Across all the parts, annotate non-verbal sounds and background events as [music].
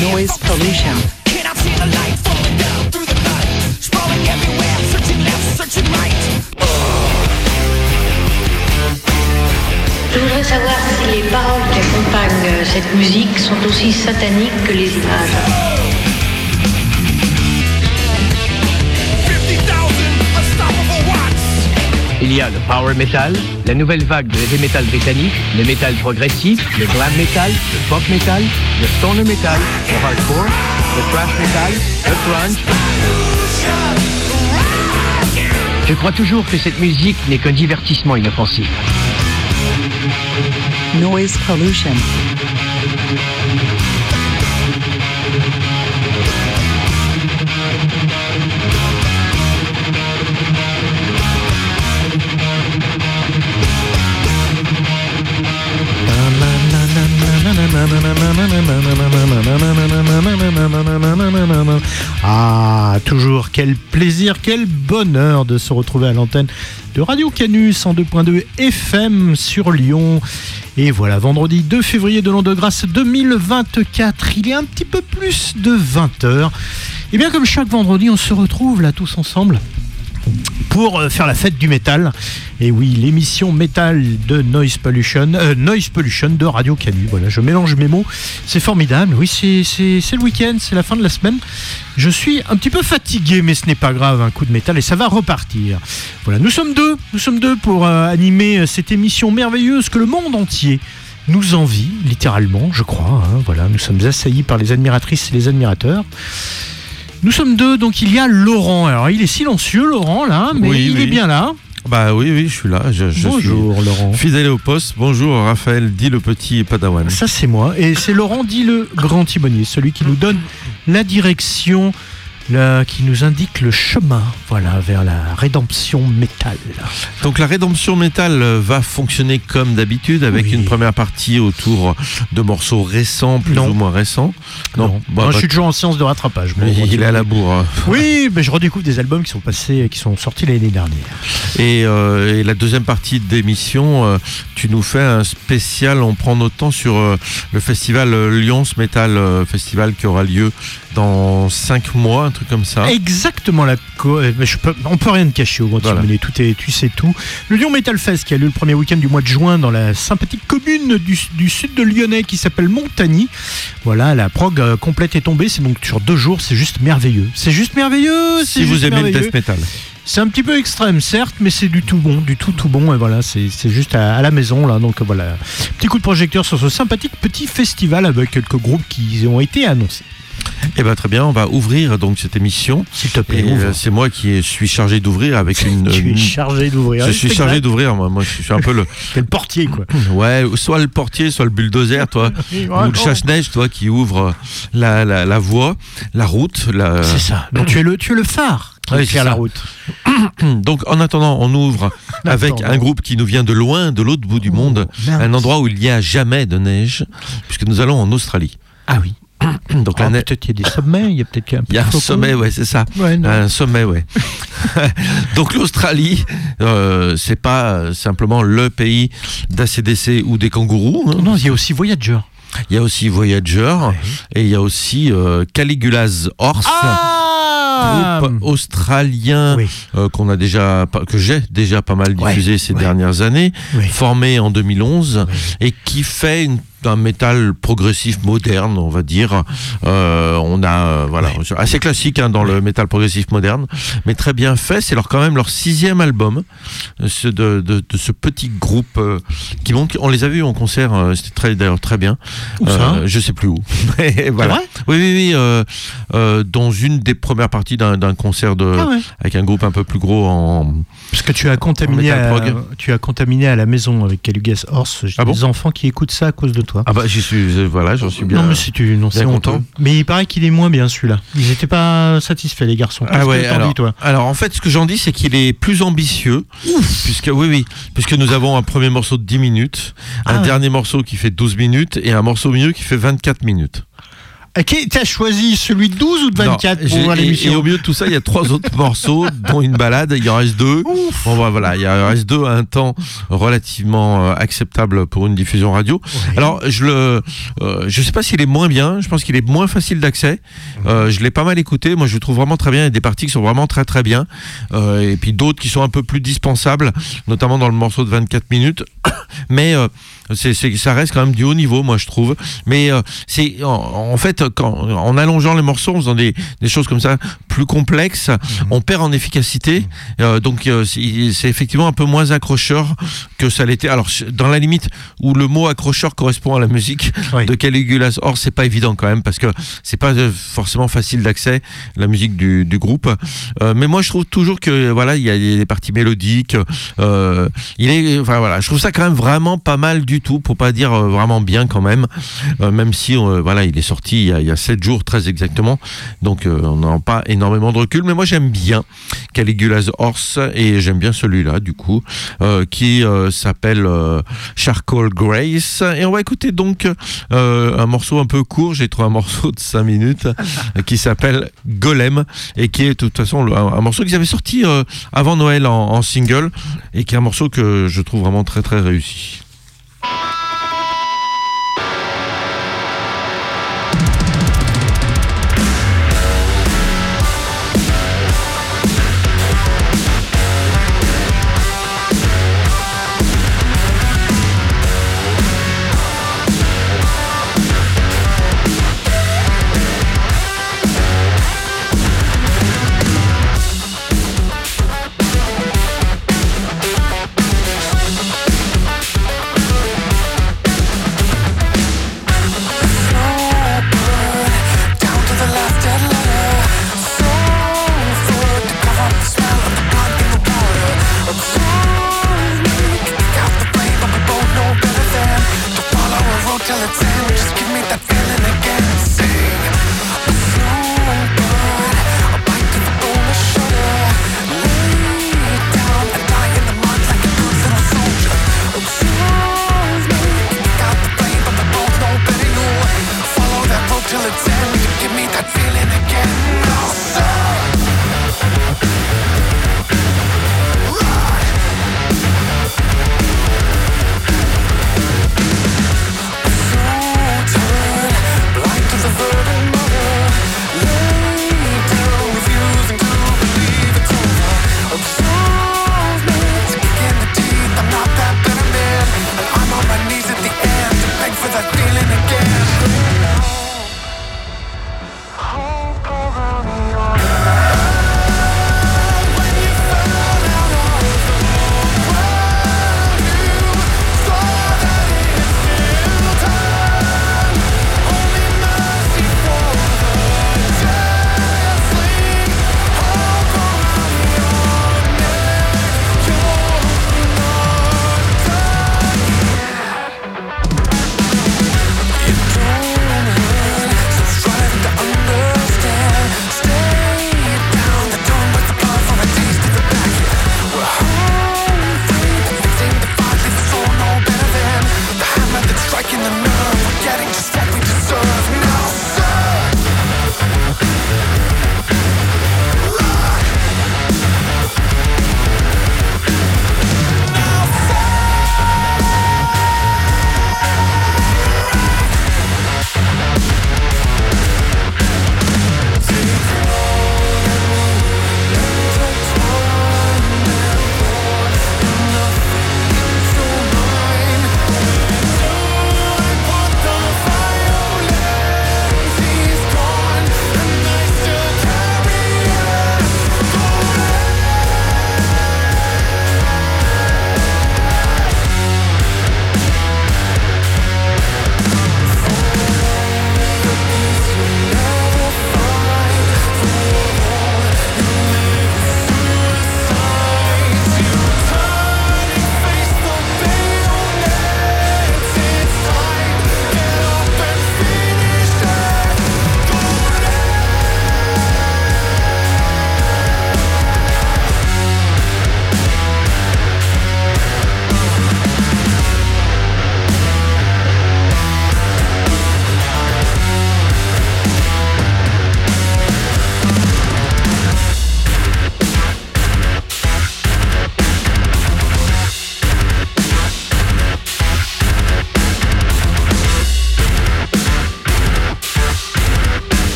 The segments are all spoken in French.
Noise pollution. Je voudrais savoir si les paroles qui accompagnent euh, cette musique sont aussi sataniques que les images. Il y a le power metal, la nouvelle vague de heavy metal britannique, le metal progressif, le glam metal, le pop metal, le stoner metal, le hardcore, le thrash metal, le grunge. Je crois toujours que cette musique n'est qu'un divertissement inoffensif. Noise pollution. Ah, toujours quel plaisir, quel bonheur de se retrouver à l'antenne de Radio Canus en 2.2 FM sur Lyon. Et voilà, vendredi 2 février de l'an de grâce 2024, il est un petit peu plus de 20h. Et bien comme chaque vendredi, on se retrouve là tous ensemble pour euh, faire la fête du métal. Et oui, l'émission métal de Noise Pollution, euh, Noise Pollution de Radio Canu. Voilà, je mélange mes mots. C'est formidable. Oui, c'est le week-end, c'est la fin de la semaine. Je suis un petit peu fatigué, mais ce n'est pas grave. Un coup de métal et ça va repartir. Voilà, nous sommes deux. Nous sommes deux pour euh, animer cette émission merveilleuse que le monde entier nous envie, littéralement, je crois. hein. Voilà, nous sommes assaillis par les admiratrices et les admirateurs. Nous sommes deux, donc il y a Laurent. Alors il est silencieux, Laurent, là, mais Oui, il oui. est bien là. Bah oui, oui, je suis là. Je, je Bonjour, Laurent. suis fidèle au poste. Bonjour, Raphaël, dit le petit Padawan. Ça, c'est moi. Et c'est Laurent dit le grand timonier, celui qui nous donne la direction, la- qui nous indique le chemin, voilà, vers la rédemption métal. Donc la rédemption métal euh, va fonctionner comme d'habitude avec Oui. une première partie autour de morceaux récents, plus Non. ou moins récents. Non, Bah, Moi, je bah, suis toujours en séance de rattrapage. moi, il est à la bourre. hein. Oui, mais je redécouvre des albums qui sont passés, qui sont sortis l'année dernière. Et, euh, et la deuxième partie d'émission, euh, tu nous fais un spécial. On prend notre temps sur euh, le festival Lyons Metal Festival qui aura lieu dans cinq mois, un truc comme ça. Exactement la euh, je peux, on peut rien te cacher au grand Voilà. Tout est, tu sais tout. Le Lyon Metal Fest qui a lieu le premier week-end du mois de juin dans la sympathique commune du, du sud de Lyonnais qui s'appelle Montagny. Voilà, la prog euh, complète est tombée, c'est donc sur deux jours, c'est juste merveilleux. C'est juste merveilleux. c'est si vous aimez le death metal. C'est un petit peu extrême, certes, mais c'est du tout bon, du tout tout bon. Et voilà, c'est c'est juste à, à la maison là. Donc voilà, petit coup de projecteur sur ce sympathique petit festival avec quelques groupes qui ont été annoncés. Eh ben très bien, on va ouvrir donc cette émission. S'il te plaît, euh, c'est moi qui suis chargé d'ouvrir avec une. tu es une- chargé d'ouvrir. je suis C'est chargé d'ouvrir, moi. Moi, je suis un peu le. [laughs] T'es le portier, quoi. [laughs] Ouais, soit le portier, soit le bulldozer, toi. [laughs] Ou le chasse-neige, toi, qui ouvre la, la, la voie, la route. La... C'est ça. Donc tu es le, tu es le phare qui Ouais, la route. [coughs] Donc, en attendant, on ouvre avec un groupe qui nous vient de loin, de l'autre bout du monde, mince. un endroit où il n'y a jamais de neige, puisque nous allons en Australie. Ah oui. [coughs] Donc, neige. peut-être qu'il y a des [coughs] sommets, il y a peut-être qu'il y a un Il y a un sommet, ouais, c'est ça. Ouais. Un sommet, ouais. [laughs] Donc l'Australie, euh, c'est pas simplement le pays d'ACDC ou des kangourous. hein. Non, il y a aussi Voyager. Il y a aussi Voyager et il y a aussi euh, Caligula's Horse. Ah Groupe australien Oui. euh, qu'on a déjà que j'ai déjà pas mal Ouais, diffusé ces ouais. dernières années, formé en 2011 et qui fait une- un métal progressif moderne, on va dire. Euh, on a euh, voilà assez classique hein, dans le métal progressif moderne, mais très bien fait. C'est leur quand même leur sixième album, ce de, de- de ce petit groupe euh, qui monte. On les a vus en concert, euh, c'était très d'ailleurs très bien. Où ça je sais plus où. [laughs] Mais voilà. vrai? Oui, oui, oui. dans une des premières parties d'un concert de, Ah ouais. avec un groupe un peu plus gros en. Parce que tu as contaminé, à, tu as contaminé à la maison avec Calugas Horse. J'ai Ah bon? des enfants qui écoutent ça à cause de toi. Ah bah j'y suis, voilà, j'en suis bien. non, mais si tu, non, c'est content. Mais il paraît qu'il est moins bien celui-là. Ils n'étaient pas satisfaits, les garçons. Ah ouais, t'en alors, dis, toi alors en fait, ce que j'en dis, c'est qu'il est plus ambitieux, puisque oui, oui, puisque nous avons un premier morceau de 10 minutes, un Ah. dernier morceau qui fait 12 minutes et un morceau au milieu qui fait 24 minutes. Ok, t'as choisi celui de 12 ou de 24 Non, pour voir et, et l'émission au milieu de tout ça, il y a trois autres [laughs] morceaux, dont une balade. Il y en reste deux. Bon, bah, voilà, il y en reste deux à un temps relativement euh, acceptable pour une diffusion radio. Alors, je le, euh, je sais pas s'il est moins bien. Je pense qu'il est moins facile d'accès. Euh, je l'ai pas mal écouté. Moi, je le trouve vraiment très bien. Il y a des parties qui sont vraiment très très bien. Euh, et puis d'autres qui sont un peu plus dispensables, notamment dans le morceau de 24 minutes. [coughs] Mais c'est, ça reste quand même du haut niveau, moi je trouve. Mais c'est en, en fait quand, en allongeant les morceaux, en faisant des, des choses comme ça plus complexes, on perd en efficacité. Euh, donc euh, c'est, effectivement un peu moins accrocheur que ça l'était. Alors dans la limite où le mot accrocheur correspond à la musique Oui. de Caligula. Or c'est pas évident quand même parce que c'est pas euh, forcément facile d'accès la musique du, du groupe. Euh, mais moi je trouve toujours que voilà il y a des parties mélodiques. Il est enfin voilà je trouve ça quand même vraiment pas mal du tout pour pas dire vraiment bien quand même. Même si voilà il est sorti il y il y a 7 jours très exactement. Donc euh, on n'a pas énormément de recul. Mais moi j'aime bien Caligula's Horse et j'aime bien celui-là du coup euh, qui euh, s'appelle Charcoal Grace et on va écouter donc un morceau un peu court j'ai trouvé un morceau de 5 minutes qui s'appelle Golem et qui est de toute façon un, morceau qu'ils avaient sorti avant Noël en single et qui est un morceau que je trouve vraiment très très réussi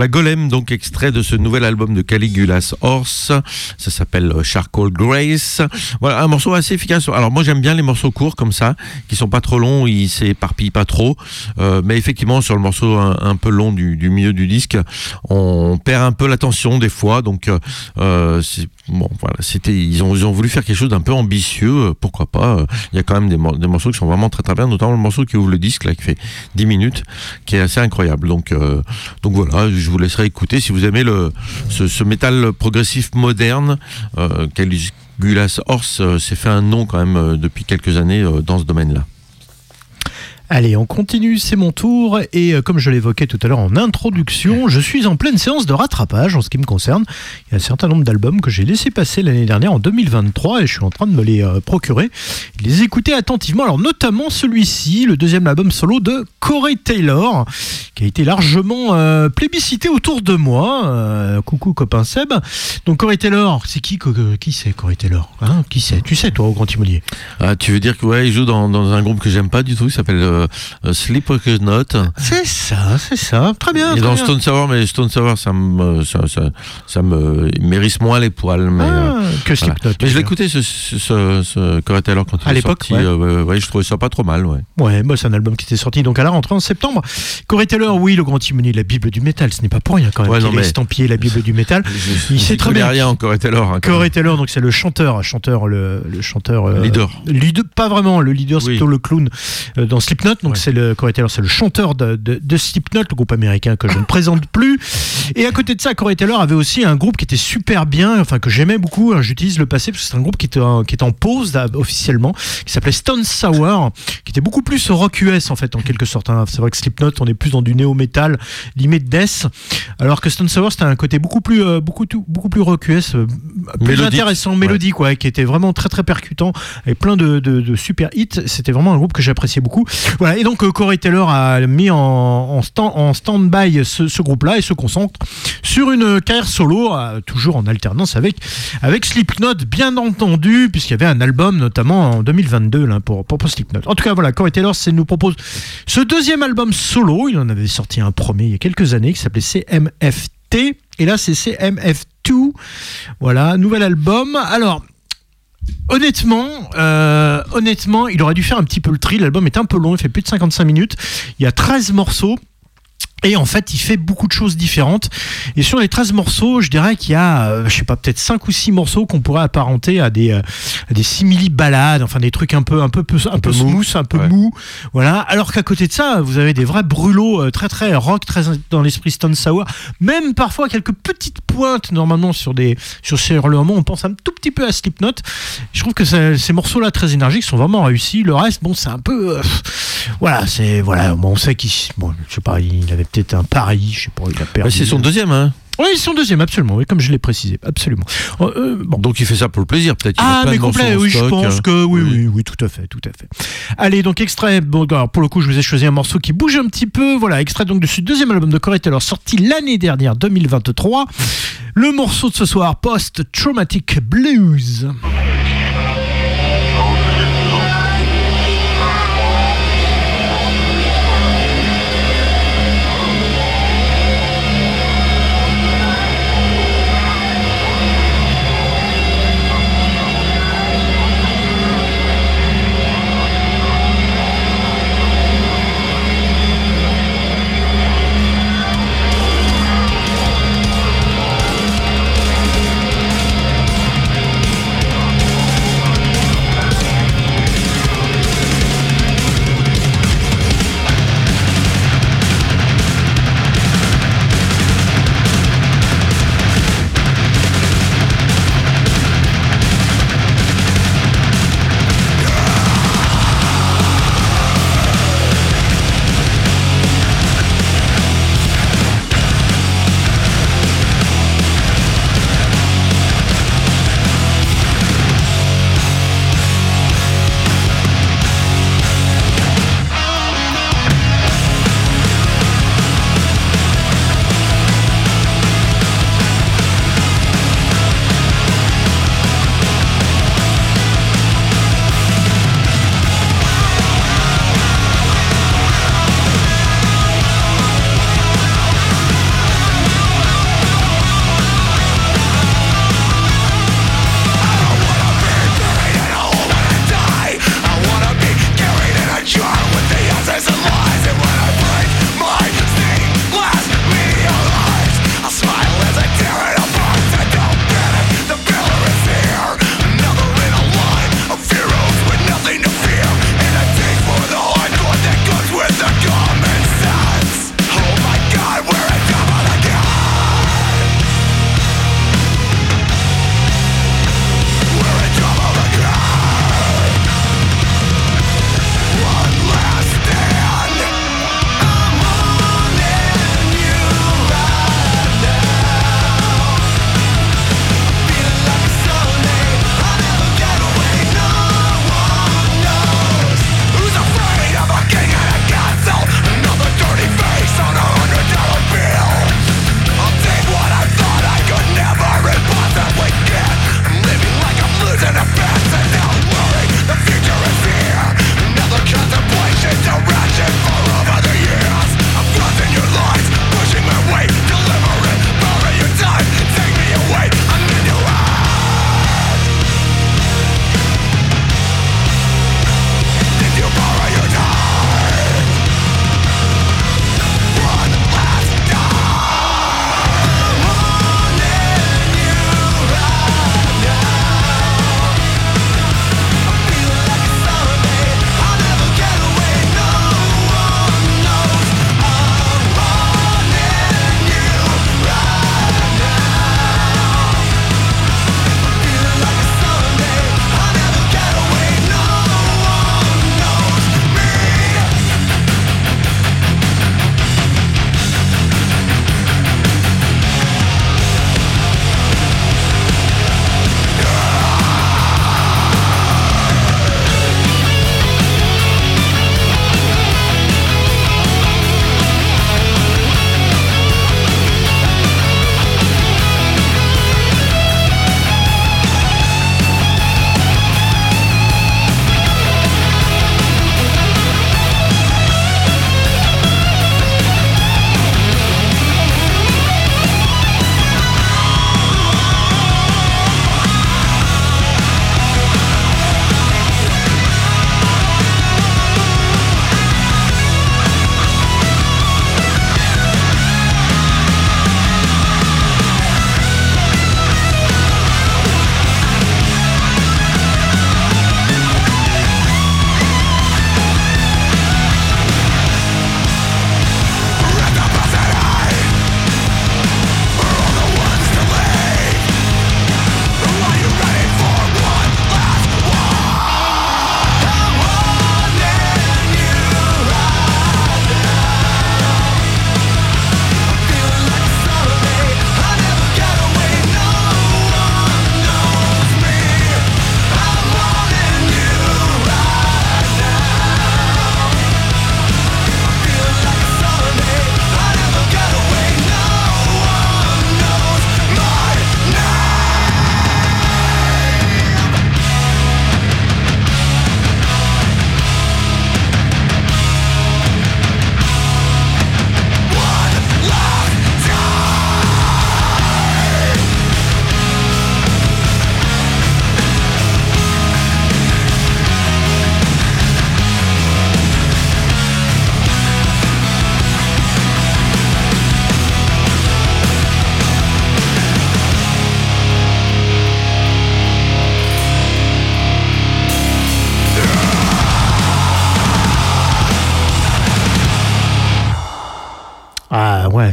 Voilà Golem, donc extrait de ce nouvel album de Caligula's Horse. Ça s'appelle euh, Charcoal Grace. Voilà un morceau assez efficace. Alors moi j'aime bien les morceaux courts comme ça, qui sont pas trop longs, ils s'éparpillent pas trop. Euh, mais effectivement sur le morceau un, peu long du, milieu du disque, on perd un peu l'attention des fois. Donc euh, bon voilà, c'était ils ont voulu faire quelque chose d'un peu ambitieux. Pourquoi pas Il y a quand même des, morceaux qui sont vraiment très très bien, notamment le morceau qui ouvre le disque là qui fait 10 minutes, qui est assez incroyable. Donc donc voilà je vous laisserai écouter si vous aimez ce, métal progressif moderne. Euh, Caligula's Horse euh, s'est fait un nom quand même euh, depuis quelques années euh, dans ce domaine-là. Allez, on continue, c'est mon tour. Et euh, comme je l'évoquais tout à l'heure en introduction, je suis en pleine séance de rattrapage en ce qui me concerne. Il y a un certain nombre d'albums que j'ai laissé passer l'année dernière en 2023 et je suis en train de me les euh, procurer, les écouter attentivement. Alors notamment celui-ci, le deuxième album solo de Corey Taylor, qui a été largement euh, plébiscité autour de moi. coucou copain Seb. Donc Corey Taylor, c'est qui Qui c'est Corey Taylor hein? Qui c'est? Tu sais toi au Grand Timonier ah, Tu veux dire que ouais, il joue dans, dans un groupe que j'aime pas du tout, il s'appelle Sleep Note. C'est ça, c'est ça. Très bien. Et dans Stone Sour, mais Stone Sour, ça me, ça, ça, me mérisse moins les poils. Mais, ah, euh, que Slipknot. Mais je l'écoutais ce, ce, ce, ce quand il à l'époque, sorti. Ouais. ouais. je trouvais ça pas trop mal. Ouais, ouais bah, c'est un album qui était sorti donc à la rentrée en septembre. Corey Taylor, oui, le grand timonier, la Bible du métal, ce n'est pas pour rien quand même. Ouais, non, mais... estampillé la Bible du métal. [laughs] il sait très bien. rien en Corey Taylor. Hein, Corey Taylor, donc c'est le chanteur, chanteur, le, le chanteur. Euh, leader. leader. Pas vraiment, le leader, c'est plutôt le clown dans Slipknot. Donc c'est le Corey Taylor, c'est le chanteur de, de, Slipknot, le groupe américain que je ne [laughs] présente plus. Et à côté de ça, Corey Taylor avait aussi un groupe qui était super bien, enfin que j'aimais beaucoup. Hein, j'utilise le passé parce que c'est un groupe qui était en, qui est en pause officiellement, qui s'appelait Stone Sour, qui était beaucoup plus rock US en fait, en quelque sorte. Hein. C'est vrai que Slipknot, on est plus dans du néo-metal, limite death, alors que Stone Sour, c'était un côté beaucoup plus, euh, beaucoup, beaucoup plus rock US, euh, plus intéressant, mélodique, ouais. qui était vraiment très très percutant, et plein de, de, super hits. C'était vraiment un groupe que j'appréciais beaucoup. Voilà, et donc euh, Corey Taylor a mis en, en, stand, en stand-by ce, groupe-là et se concentre sur une carrière solo, euh, toujours en alternance avec, avec Slipknot, bien entendu, puisqu'il y avait un album notamment en 2022 là, pour, pour, Slipknot. En tout cas, voilà, Corey Taylor nous propose ce deuxième album solo. Il en avait sorti un premier il y a quelques années qui s'appelait CMFT. Et là, c'est CMF2. Voilà, nouvel album. Alors, Honnêtement, euh, honnêtement, il aurait dû faire un petit peu le tri. L'album est un peu long, il fait plus de 55 minutes. Il y a 13 morceaux. Et en fait, il fait beaucoup de choses différentes. Et sur les 13 morceaux, je dirais qu'il y a, euh, je sais pas, peut-être 5 ou 6 morceaux qu'on pourrait apparenter à des, euh, à des simili-balades, enfin des trucs un peu, un peu, un, peu, smooth, un peu mou. Voilà. Alors qu'à côté de ça, vous avez des vrais brûlots euh, très, très rock, très dans l'esprit Stone Sour. Même parfois quelques petites pointes, normalement, sur des, sur ces hurlements. On pense un tout petit peu à Slipknot. Je trouve que ces morceaux-là, très énergiques, sont vraiment réussis. Le reste, bon, c'est un peu, voilà, c'est, voilà, bon, on sait qu'il, bon, je sais pas, il avait peut-être un pari, je sais pas, il a perdu. c'est son deuxième, hein oui, c'est son deuxième, absolument, oui, comme je l'ai précisé, absolument. Euh, euh, bon. Donc il fait ça pour le plaisir, peut-être. Ah, mais complet, oui, je pense que oui, oui, oui, tout à fait, tout à fait. Allez, donc extrait. Bon, alors, pour le coup, je vous ai choisi un morceau qui bouge un petit peu. Voilà, extrait donc de ce deuxième album de Corey Taylor, sorti l'année dernière, 2023. Le morceau de ce soir, Post Traumatic Blues.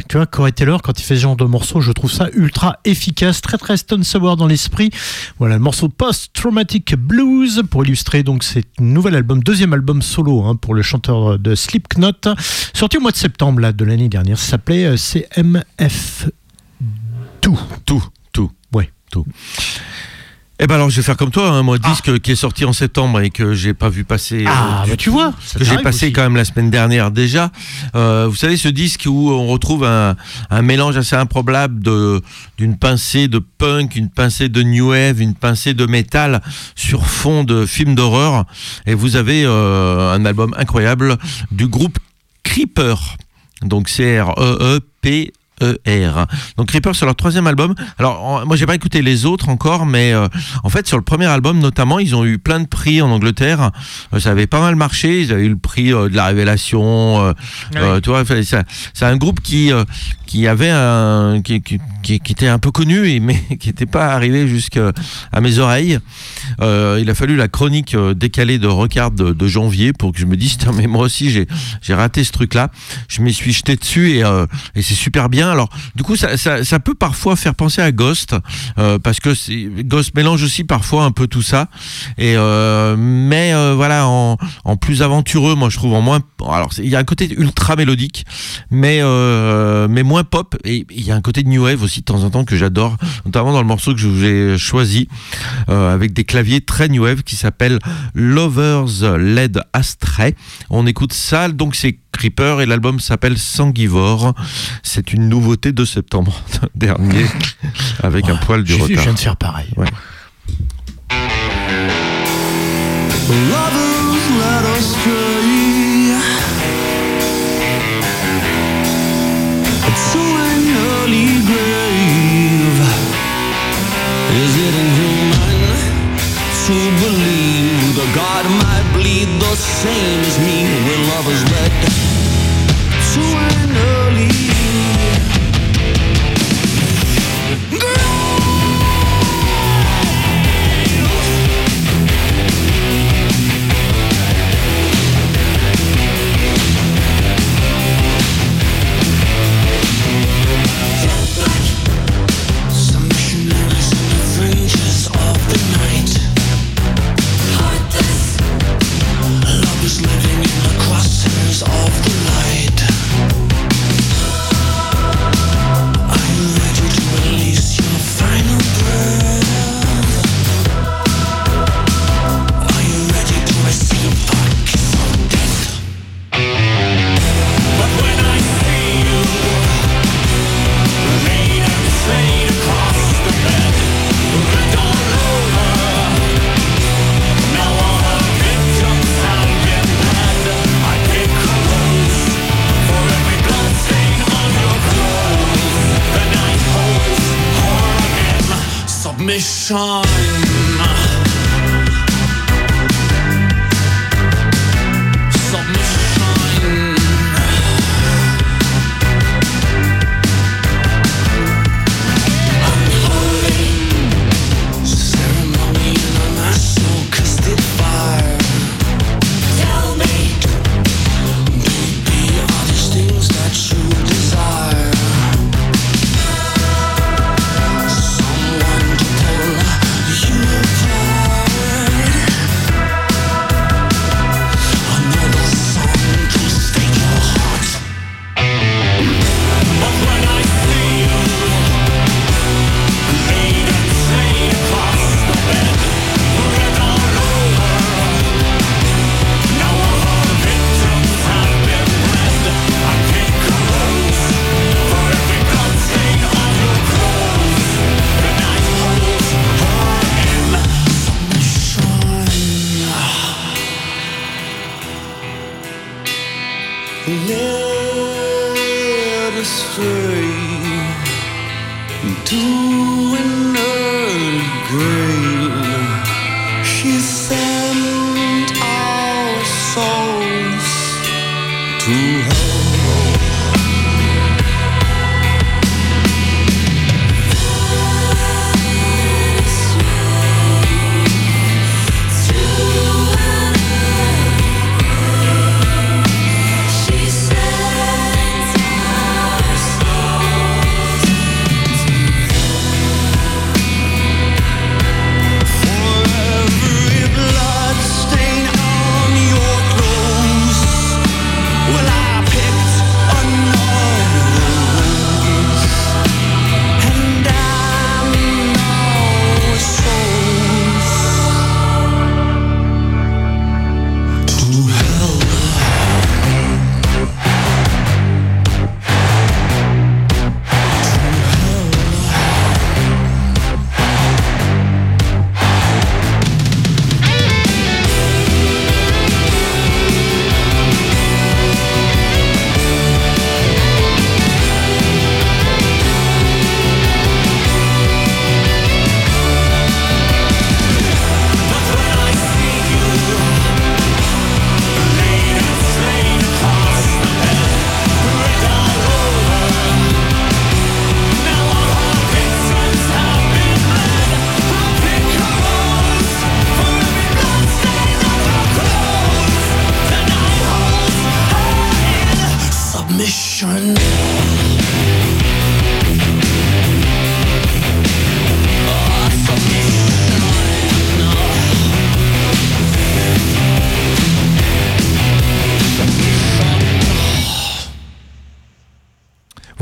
Tu vois, Corey Taylor, quand il fait ce genre de morceau, je trouve ça ultra efficace, très très Stone Sour dans l'esprit. Voilà, le morceau Post Traumatic Blues pour illustrer donc cet nouvel album, deuxième album solo hein, pour le chanteur de Slipknot, sorti au mois de septembre là, de l'année dernière. Ça s'appelait euh, CMF. Tout. Tout, tout. Ouais. Tout. Eh ben alors je vais faire comme toi, hein, moi Ah. disque qui est sorti en septembre et que j'ai pas vu passer. euh, Ah, du bah tu vois, que j'ai passé aussi. quand même la semaine dernière déjà. Euh, vous savez ce disque où on retrouve un, un mélange assez improbable de d'une pincée de punk, une pincée de new wave, une pincée de métal sur fond de film d'horreur. Et vous avez euh, un album incroyable du groupe Creeper. Donc C R E E P E-R. Donc Creeper sur leur troisième album. Alors en- moi j'ai pas écouté les autres encore, mais euh, en fait sur le premier album notamment ils ont eu plein de prix en Angleterre. Euh, ça avait pas mal marché. Ils avaient eu le prix euh, de la révélation. tu vois, c'est un groupe qui qui avait un qui, qui, était un peu connu et mais [laughs] qui n'était pas arrivé jusqu'à mes oreilles. Il a fallu la chronique décalée de Recard de, de janvier pour que je me dise [laughs] mais moi aussi j'ai j'ai raté ce truc là. Je m'y suis jeté dessus et et c'est super bien. Alors du coup ça, peut parfois faire penser à Ghost euh, parce que Ghost mélange aussi parfois un peu tout ça. Euh, mais euh, voilà en, plus aventureux moi je trouve en moins alors il y a un côté ultra mélodique mais mais moins pop. Et il y a un côté new wave aussi de temps en temps que j'adore notamment dans le morceau que je vous ai choisi avec des claviers très new wave qui s'appelle Lovers Led Astray. On écoute ça donc c'est Creeper et l'album s'appelle Sanguivore c'est une nouveauté de septembre [laughs] dernier avec un poil du vu, je retard viens de faire pareil. Ouais. Lovers led astray to an early grave. Is it inhuman to believe the God might bleed the same as me when lovers led to an early. Some living in the crosshairs of me shine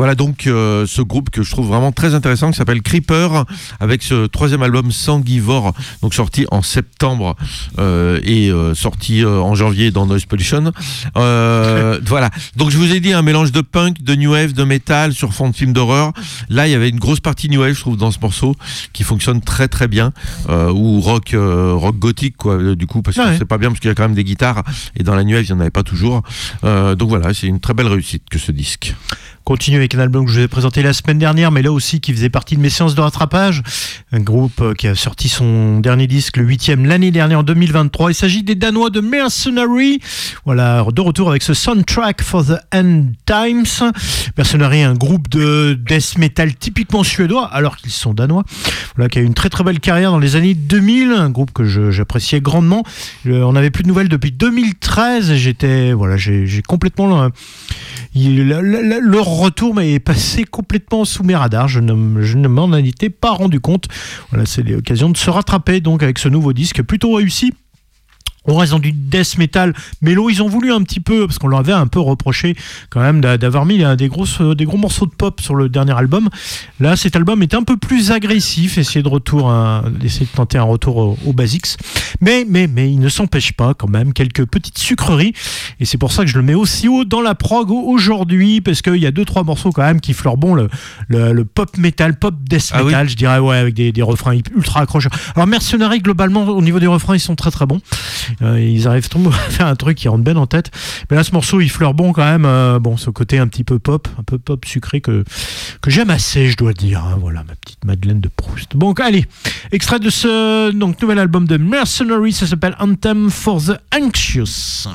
Voilà donc euh, ce groupe que je trouve vraiment très intéressant qui s'appelle Creeper avec ce troisième album Sanguivore donc sorti en septembre euh, et euh, sorti en janvier dans Noise Pollution. [laughs] Voilà donc je vous ai dit un mélange de punk, de new wave, de metal sur fond de film d'horreur. Là il y avait une grosse partie new wave je trouve dans ce morceau qui fonctionne très très bien ou rock rock gothique quoi du coup parce que c'est pas bien parce qu'il y a quand même des guitares et dans la new wave il y en avait pas toujours. Donc voilà c'est une très belle réussite que ce disque. Continue avec un album que je vous ai présenté la semaine dernière, mais là aussi qui faisait partie de mes séances de rattrapage. Un groupe euh, qui a sorti son dernier disque, le huitième, l'année dernière, en 2023. Il s'agit des Danois de Mercenary. Voilà, de retour avec ce soundtrack for the End Times. Mercenary, un groupe de death metal typiquement suédois, alors qu'ils sont danois. Voilà, qui a eu une très très belle carrière dans les années 2000. Un groupe que j'appréciais grandement. Euh, on n'avait plus de nouvelles depuis 2013. et J'étais, voilà, j'ai complètement euh, il- retour est passé complètement sous mes radars. Je ne, je ne m'en étais pas rendu compte. Voilà, c'est l'occasion de se rattraper donc avec ce nouveau disque plutôt réussi. On reste dans du death metal mélo. Ils ont voulu un petit peu, parce qu'on leur avait un peu reproché quand même d'a- d'avoir mis euh, des, grosses, euh, des gros morceaux de pop sur le dernier album. Là, cet album est un peu plus agressif. Essayer de retour, essayer de tenter un retour au, au basics. Mais, mais, mais il ne s'empêche pas quand même quelques petites sucreries. Et c'est pour ça que je le mets aussi haut dans la prog aujourd'hui, parce qu'il y a deux, trois morceaux quand même qui fleurent bon le, le, le pop metal, pop death Ah oui. metal, je dirais, ouais, avec des, des refrains ultra accrocheurs. Alors, Mercenary, globalement, au niveau des refrains, ils sont très très bons. Euh, ils arrivent [laughs] à faire un truc qui rentre bien en tête. Mais là, ce morceau, il fleure bon quand même. euh, bon, ce côté un petit peu pop, un peu pop sucré que, que j'aime assez, je dois dire. hein. Voilà, ma petite Madeleine de Proust. Bon, allez, extrait de ce donc, nouvel album de Mercenary, ça s'appelle Anthem for the Anxious.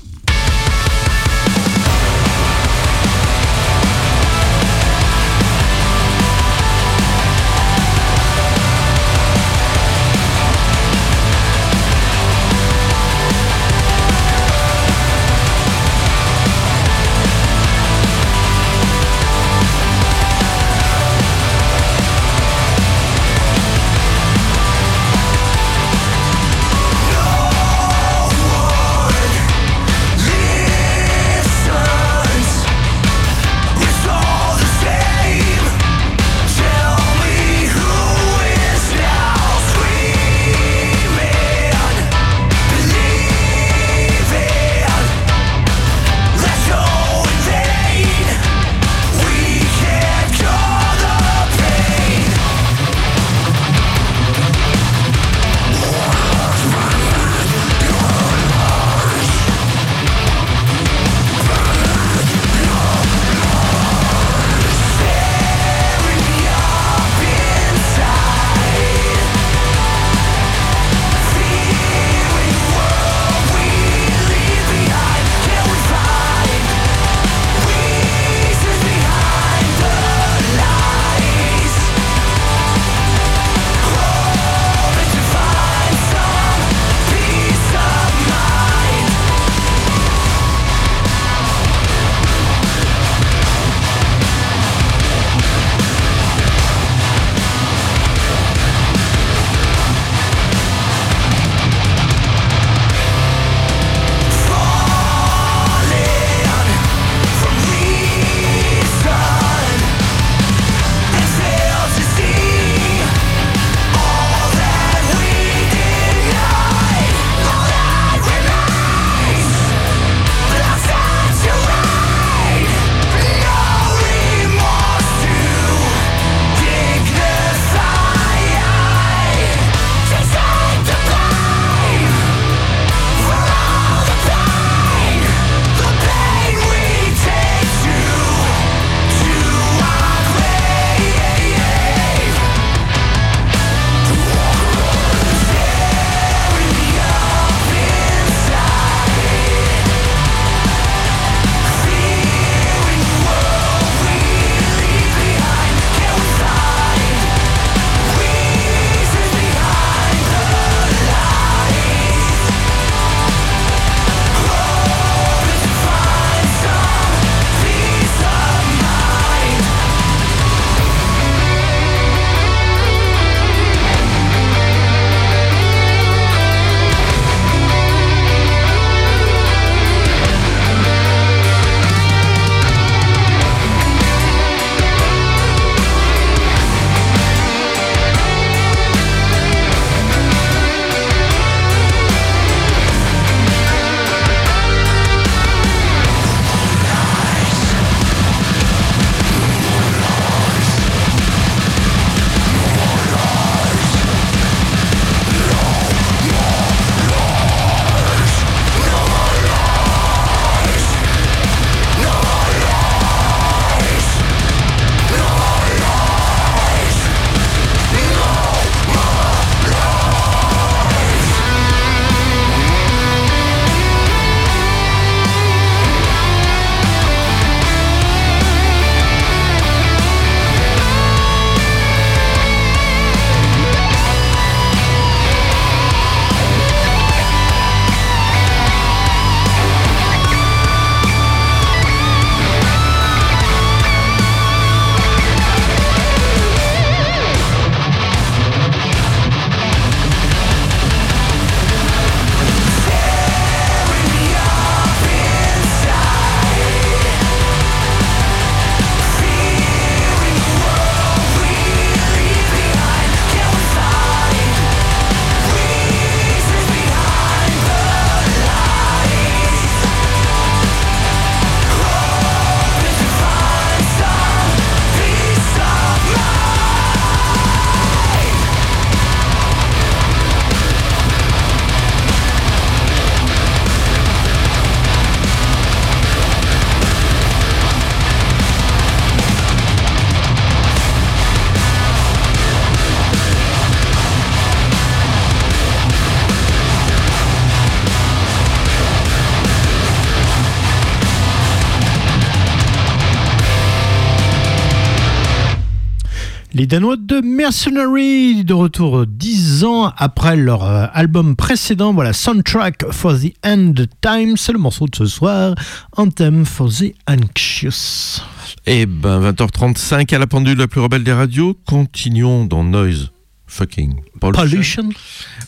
Les Danois de Mercenary, de retour 10 ans après leur euh, album précédent, voilà, Soundtrack for the End Time, c'est le morceau de ce soir, Anthem for the Anxious. Et ben 20h35 à la pendule la plus rebelle des radios, continuons dans Noise Fucking Pollution, Pollution.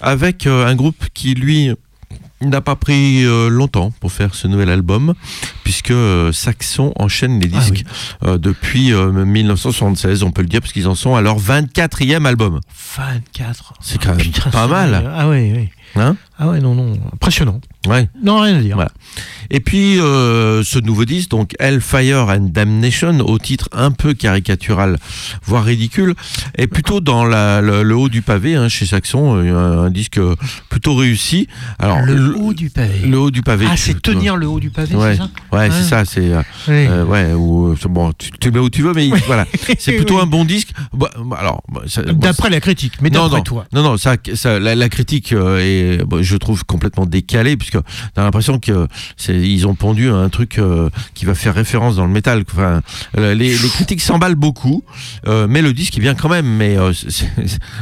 avec euh, un groupe qui lui n'a pas pris euh, longtemps pour faire ce nouvel album, puisque euh, Saxon enchaîne les Ah disques euh, depuis euh, 1976, on peut le dire, parce qu'ils en sont à leur 24e album. 24. C'est quand même Putain, pas mal. Ah ouais, ouais. Hein Ah ouais, non, non, impressionnant. ouais. Non, rien à dire. Voilà. Et puis euh, ce nouveau disque, donc Hellfire and Damnation, au titre un peu caricatural, voire ridicule, est plutôt dans la- le, le haut du pavé hein, chez Saxon, euh, un, un disque plutôt réussi. Alors le haut du pavé. le haut du pavé. ah, c'est tenir le haut du pavé, Ouais, c'est ça ouais, Ouais. c'est ça, c'est euh, Ouais. ou, bon, tu, tu mets où tu veux, mais voilà, [laughs] c'est plutôt Oui. un bon disque. Bah, bah, alors, bah, bon, D'après la critique, mais d'après toi. non, non, ça, ça, la, la critique est, je trouve complètement décalée puisque t'as l'impression que ils ont pondu un truc euh, qui va faire référence dans le métal. Enfin, euh, les, les critiques s'emballent beaucoup, euh, mais le disque il vient quand même. Mais euh,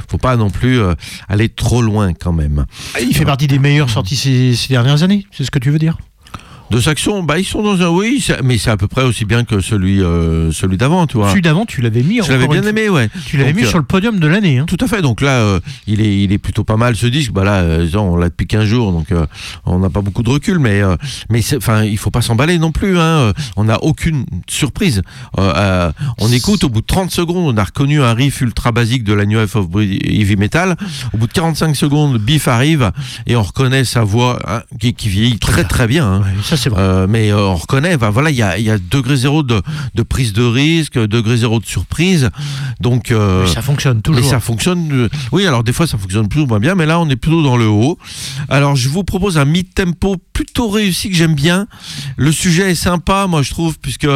faut pas non plus aller trop loin quand même. Il fait partie des meilleurs sortis ces, ces dernières années, c'est ce que tu veux dire? De Saxon, bah ils sont dans un oui, mais c'est à peu près aussi bien que celui euh, celui d'avant, tu vois. Celui d'avant, tu l'avais mis. Je l'avais bien aimé, ouais. Tu l'avais mis euh, sur le podium de l'année. Hein. Tout à fait. Donc là, euh, il est, il est plutôt pas mal ce disque. Bah là, on l'a depuis 15 jours, donc on n'a pas beaucoup de recul. Mais, mais enfin, il faut pas s'emballer non plus. Hein. On n'a aucune surprise. On écoute au bout de 30 secondes, on a reconnu un riff ultra basique de la New Wave of Heavy Metal. Au bout de 45 secondes, Biff arrive et on reconnaît sa voix hein, qui, qui vieillit très très bien. hein. Ouais, ça, c'est vrai. Euh, mais euh, on reconnaît, bah, voilà, il y a, il y a degré zéro de, de prise de risque, degré zéro de surprise. Donc, euh, Mais ça fonctionne mais toujours. ça fonctionne. Oui, alors des fois ça fonctionne plus ou moins bien, mais là on est plutôt dans le haut. Alors je vous propose un mid-tempo plutôt réussi que j'aime bien. Le sujet est sympa, moi je trouve, puisque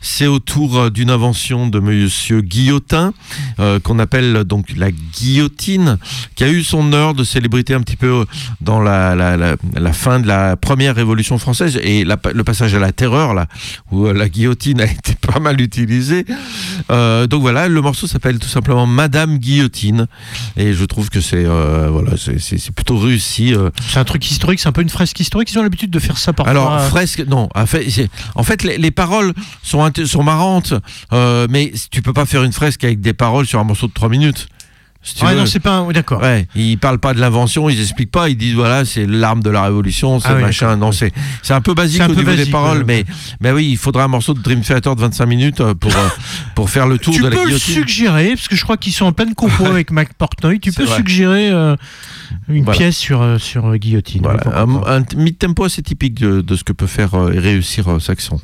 c'est autour d'une invention de Monsieur Guillotin, euh, qu'on appelle donc la guillotine, qui a eu son heure de célébrité un petit peu dans la, la, la, la fin de la première révolution française et la- le passage à la terreur, là, où euh, la guillotine a [laughs] été pas mal utilisée. Euh, donc voilà, le morceau s'appelle tout simplement Madame Guillotine et je trouve que c'est euh, voilà, c'est- plutôt réussi. C'est un truc historique, c'est un peu une fresque historique. Ils ont l'habitude de faire ça parfois. Alors fresque, non. En fait, c'est- en fait les, les paroles sont sont marrantes, mais tu peux pas faire une fresque avec des paroles sur un morceau de 3 minutes. Si tu Ouais, veux. non, c'est pas un. D'accord. Ouais, ils parlent pas de l'invention, ils expliquent pas, ils disent voilà, c'est l'arme de la révolution, c'est Ah oui, machin. Non, c'est c'est un peu basique C'est un au peu niveau des paroles, ouais. mais mais oui, il faudra un morceau de Dream Theater de 25 minutes euh, pour euh, [laughs] pour faire le tour Tu de la peux le guillotine. suggérer, parce que je crois qu'ils sont en pleine compo avec Mac Portnoy. Tu C'est peux vrai. suggérer euh, une Voilà. pièce sur, sur Guillotine. Voilà, un, un mid-tempo assez typique de, de ce que peut faire et réussir Saxon.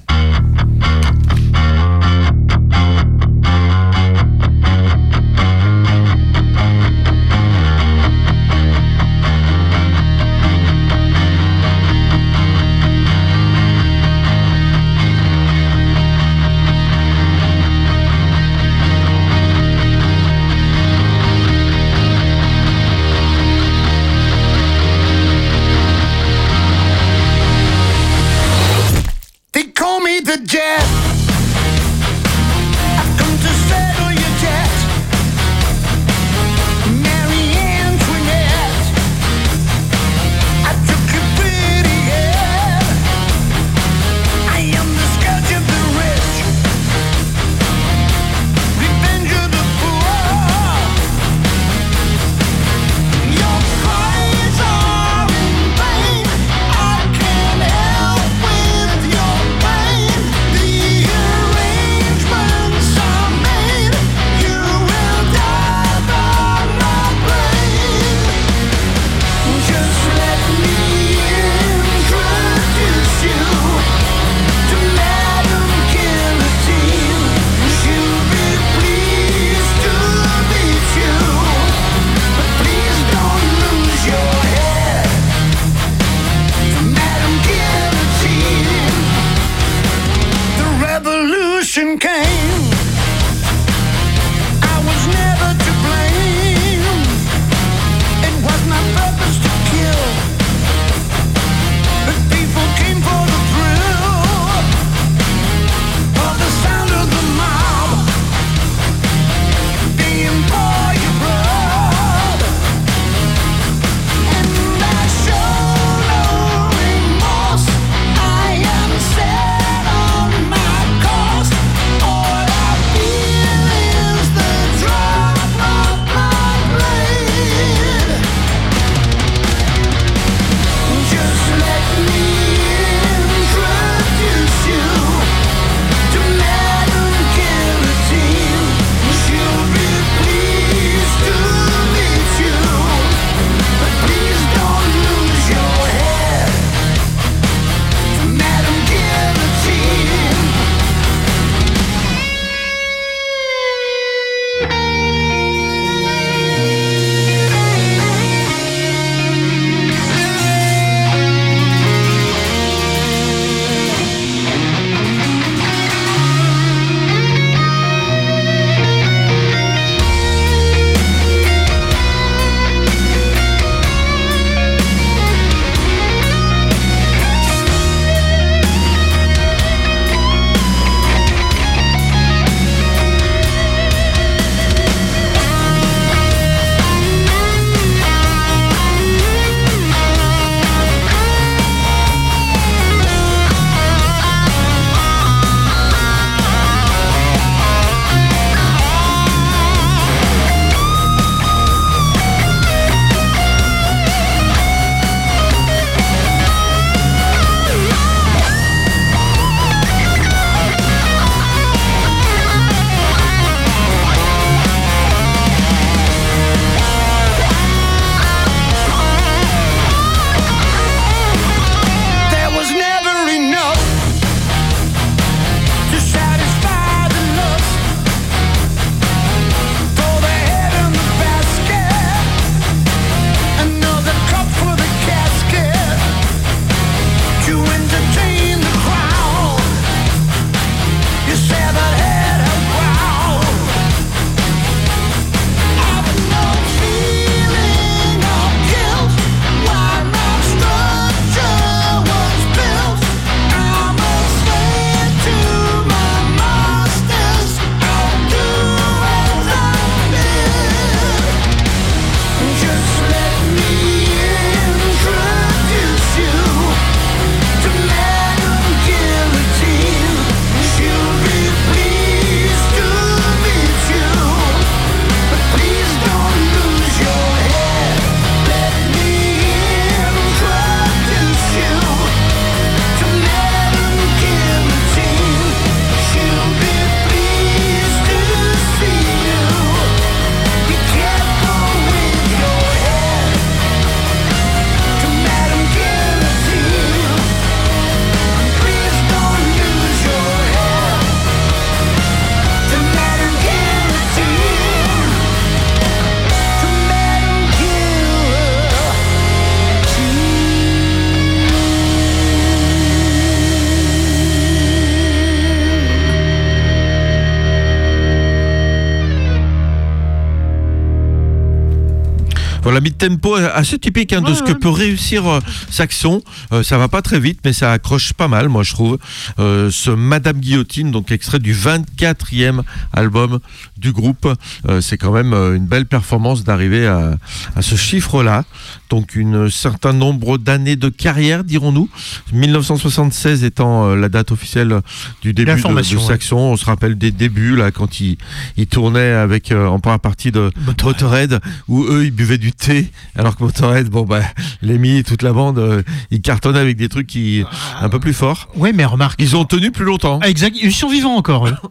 Mid-tempo assez typique hein, de Ouais, ce que ouais. peut réussir euh, Saxon. Euh, ça va pas très vite, mais ça accroche pas mal, moi je trouve. Euh, ce Madame Guillotine, donc extrait du 24e album du groupe, euh, c'est quand même une belle performance d'arriver à, à ce chiffre-là. Donc un certain nombre d'années de carrière, dirons-nous. 1976 étant la date officielle du début de, de ouais. Saxon. On se rappelle des débuts là quand il, il tournait avec euh, en première partie de Motorhead où eux ils buvaient du thé alors que Motorhead bon bah Lemmy toute la bande euh, ils cartonnaient avec des trucs qui un peu plus forts. Ouais, mais remarque. Ils ont tenu plus longtemps. Ah, exact, ils sont vivants encore. eux. [coughs]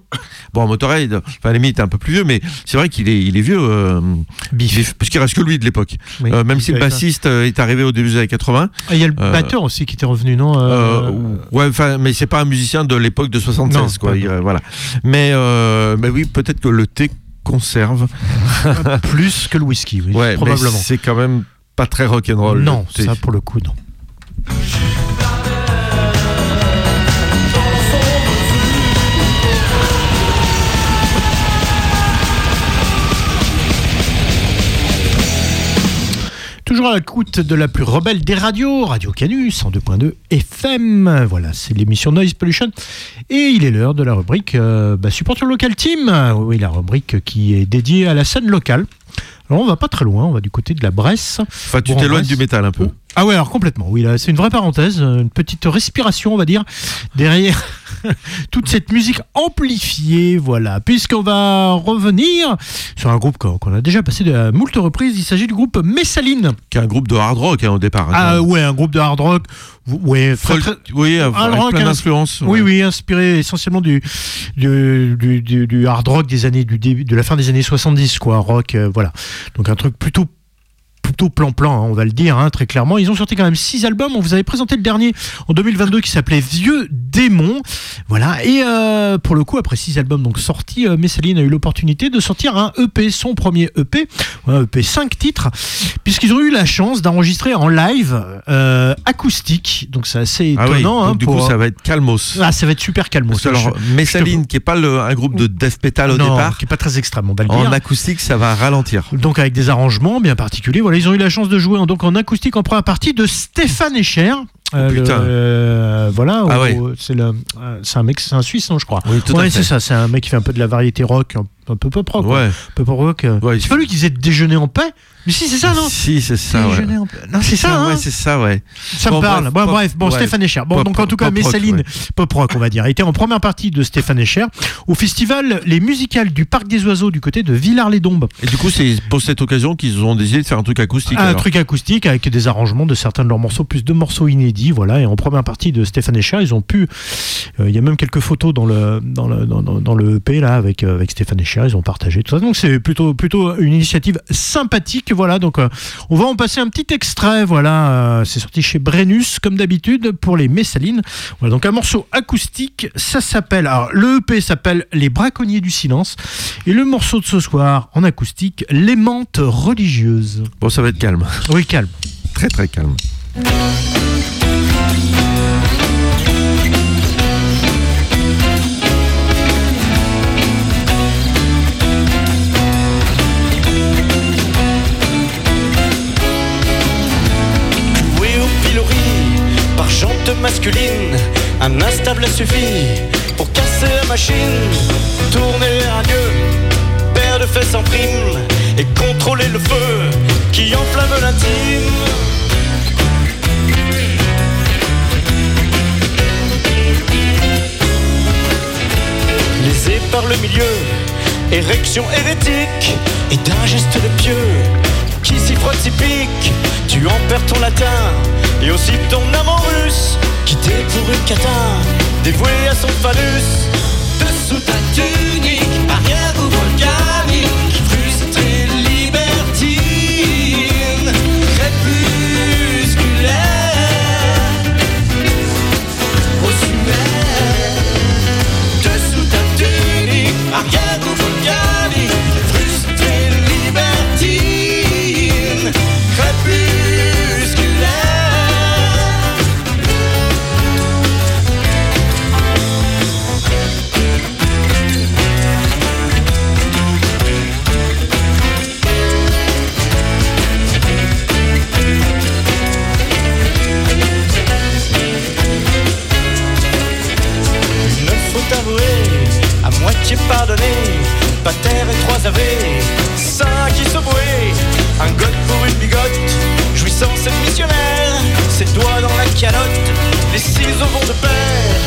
Bon Motorhead, enfin Lemmy était un peu plus vieux mais c'est vrai qu'il est il est vieux euh, Biff. parce qu'il reste que lui de l'époque. Oui. Euh, même si le bassiste euh, est arrivé au début des années 80. Ah, Il y a le batteur aussi qui était revenu, non ouais, enfin, mais c'est pas un musicien de l'époque de 76, Non, quoi. il- voilà. Mais, mais oui, peut-être que le thé conserve. [laughs] Plus que le whisky, oui, Ouais, probablement. c'est quand même pas très rock'n'roll. Non, ça pour le coup, non. Toujours à l'écoute de la plus rebelle des radios, Radio Canus, 102.2 FM. Voilà, c'est l'émission Noise Pollution. Et il est l'heure de la rubrique euh, bah, Supporter Local Team. Oui, la rubrique qui est dédiée à la scène locale. Alors, on va pas très loin, on va du côté de la Bresse. Enfin, tu t'éloignes du métal un peu. Ah ouais, alors complètement. Oui, là, c'est une vraie parenthèse, une petite respiration, on va dire, derrière [laughs] toute cette musique amplifiée, voilà. Puisqu'on va revenir sur un groupe qu'on a déjà passé de à moult reprises. Il s'agit du groupe Messaline. Qui est un groupe de hard rock hein, au départ. hein, Ah ouais, un groupe de hard rock. Ouais, très, très- oui, avec rock, plein hein. d'influences. Oui, ouais. oui, inspiré essentiellement du, du, du, du- du hard rock des années, du début, de la fin des années 70, quoi, rock, euh, voilà. Donc un truc plutôt plutôt plan-plan, hein, on va le dire hein, très clairement. Ils ont sorti quand même six albums. On vous avait présenté le dernier en 2022 qui s'appelait Vieux démon. Voilà. Et euh, pour le coup, après six albums donc sortis, euh, Messaline a eu l'opportunité de sortir un EP, son premier EP, un EP 5 titres, puisqu'ils ont eu la chance d'enregistrer en live euh, acoustique. Donc c'est assez Ah oui, étonnant. donc hein, du pour- coup, ça va être calmos. ah, ça va être super. Parce que alors, Messaline, qui est pas le- un groupe de death metal au non, départ, qui est pas très extrême, on va le en acoustique, ça va ralentir. Donc avec des arrangements bien particuliers. Voilà, ils ont eu la chance de jouer en, donc en acoustique en première partie de Stéphane Escher. Euh, le- putain. euh, voilà, Ah ouais. c'est un mec, c'est un Suisse, non, je crois. Oui, tout à ouais, fait. c'est ça. C'est un mec qui fait un peu de la variété rock, un, un peu pop rock. Ouais. Pop rock. Ouais, c'est pas lui qui faisait déjeuner en paix. Mais si, c'est ça, non? Si, c'est ça, ouais. Déjeuner en paix. Non, c'est ça. Hein ouais, c'est ça, ouais. ça me parle. bref, bon, bref, bon. Stéphane Escher. Bon, Pop- donc en tout cas, Messaline, pop rock, on va dire, était en première partie de Stéphane Escher au festival Les Musicales du Parc des Oiseaux du côté de Villars-les-Dombes. Et du coup, c'est pour cette occasion qu'ils ont décidé de faire un truc acoustique. Un alors. truc acoustique avec des arrangements de certains de leurs morceaux, plus de morceaux inédits, voilà. Et en première partie de Stéphane Escher, ils ont pu. euh, Il y a même quelques photos dans le dans le dans, dans- dans le EP là avec euh, avec Stéphane Escher. Ils ont partagé tout ça. Donc c'est plutôt plutôt une initiative sympathique, voilà. Donc euh, on va en passer un petit extrait, voilà. euh, c'est sorti chez Brennus comme d'habitude pour les Messalines. Voilà. Donc un morceau acoustique, ça s'appelle. Alors le EP s'appelle Les Braconniers du silence et le morceau de ce soir en acoustique, L'aimante religieuse. Bon, ça va être calme. Oui, calme. Très, très calme. Un instable suffit pour casser la machine, tourner un dieu, paire de fesses en prime, et contrôler le feu qui enflamme l'intime. Lésé par le milieu, érection hérétique, et d'un geste de pieux, qui s'y frotte, s'y pique, tu en perds ton latin, et aussi ton amant russe, quitté pour catin, dévoué à son phallus. Dessous ta tunique, pardonné, Pater et trois AV, ça qui se bouait, un goth pour une bigote, jouissance et missionnaire, ses doigts dans la calotte, les ciseaux vont de pair.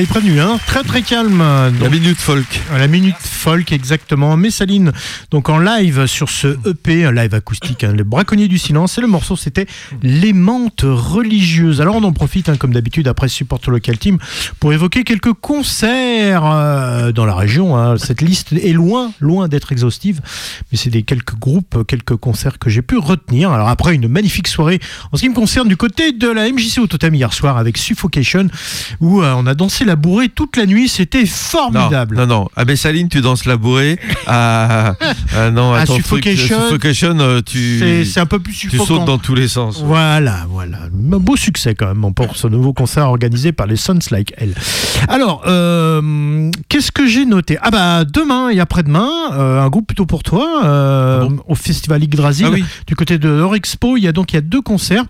Vous prévenu, hein. Très très calme. La Donc, minute folk. à la minute folk, exactement. Messaline, donc en live sur ce EP, un live acoustique, hein, Le Braconnier du Silence. Et le morceau, c'était Les Mantes Religieuses. Alors, on en profite, hein, comme d'habitude, après Support Local Team, pour évoquer quelques concerts euh, dans la région. hein. Cette liste est loin, loin d'être exhaustive, mais c'est des quelques groupes, quelques concerts que j'ai pu retenir. Alors, après, une magnifique soirée en ce qui me concerne du côté de la MJC au Totem hier soir avec Suffocation, où euh, on a dansé la bourrée toute la nuit. C'était Non, formidable. non, non. À Messaline, tu danses la bourrée. À, à- non, à À ton truc, Suffocation, Suffocation, euh, tu, C'est un peu plus tu sautes dans tous les sens. Voilà, voilà. Un beau succès quand même pour ce nouveau concert organisé par les Sons Like Hell. Alors, euh, qu'est-ce que j'ai noté? Ah bah demain et après-demain, euh, un groupe plutôt pour toi, euh, Ah bon? au Festival Yggdrasil, Ah oui. du côté de Eurexpo, il y a donc il y a deux concerts.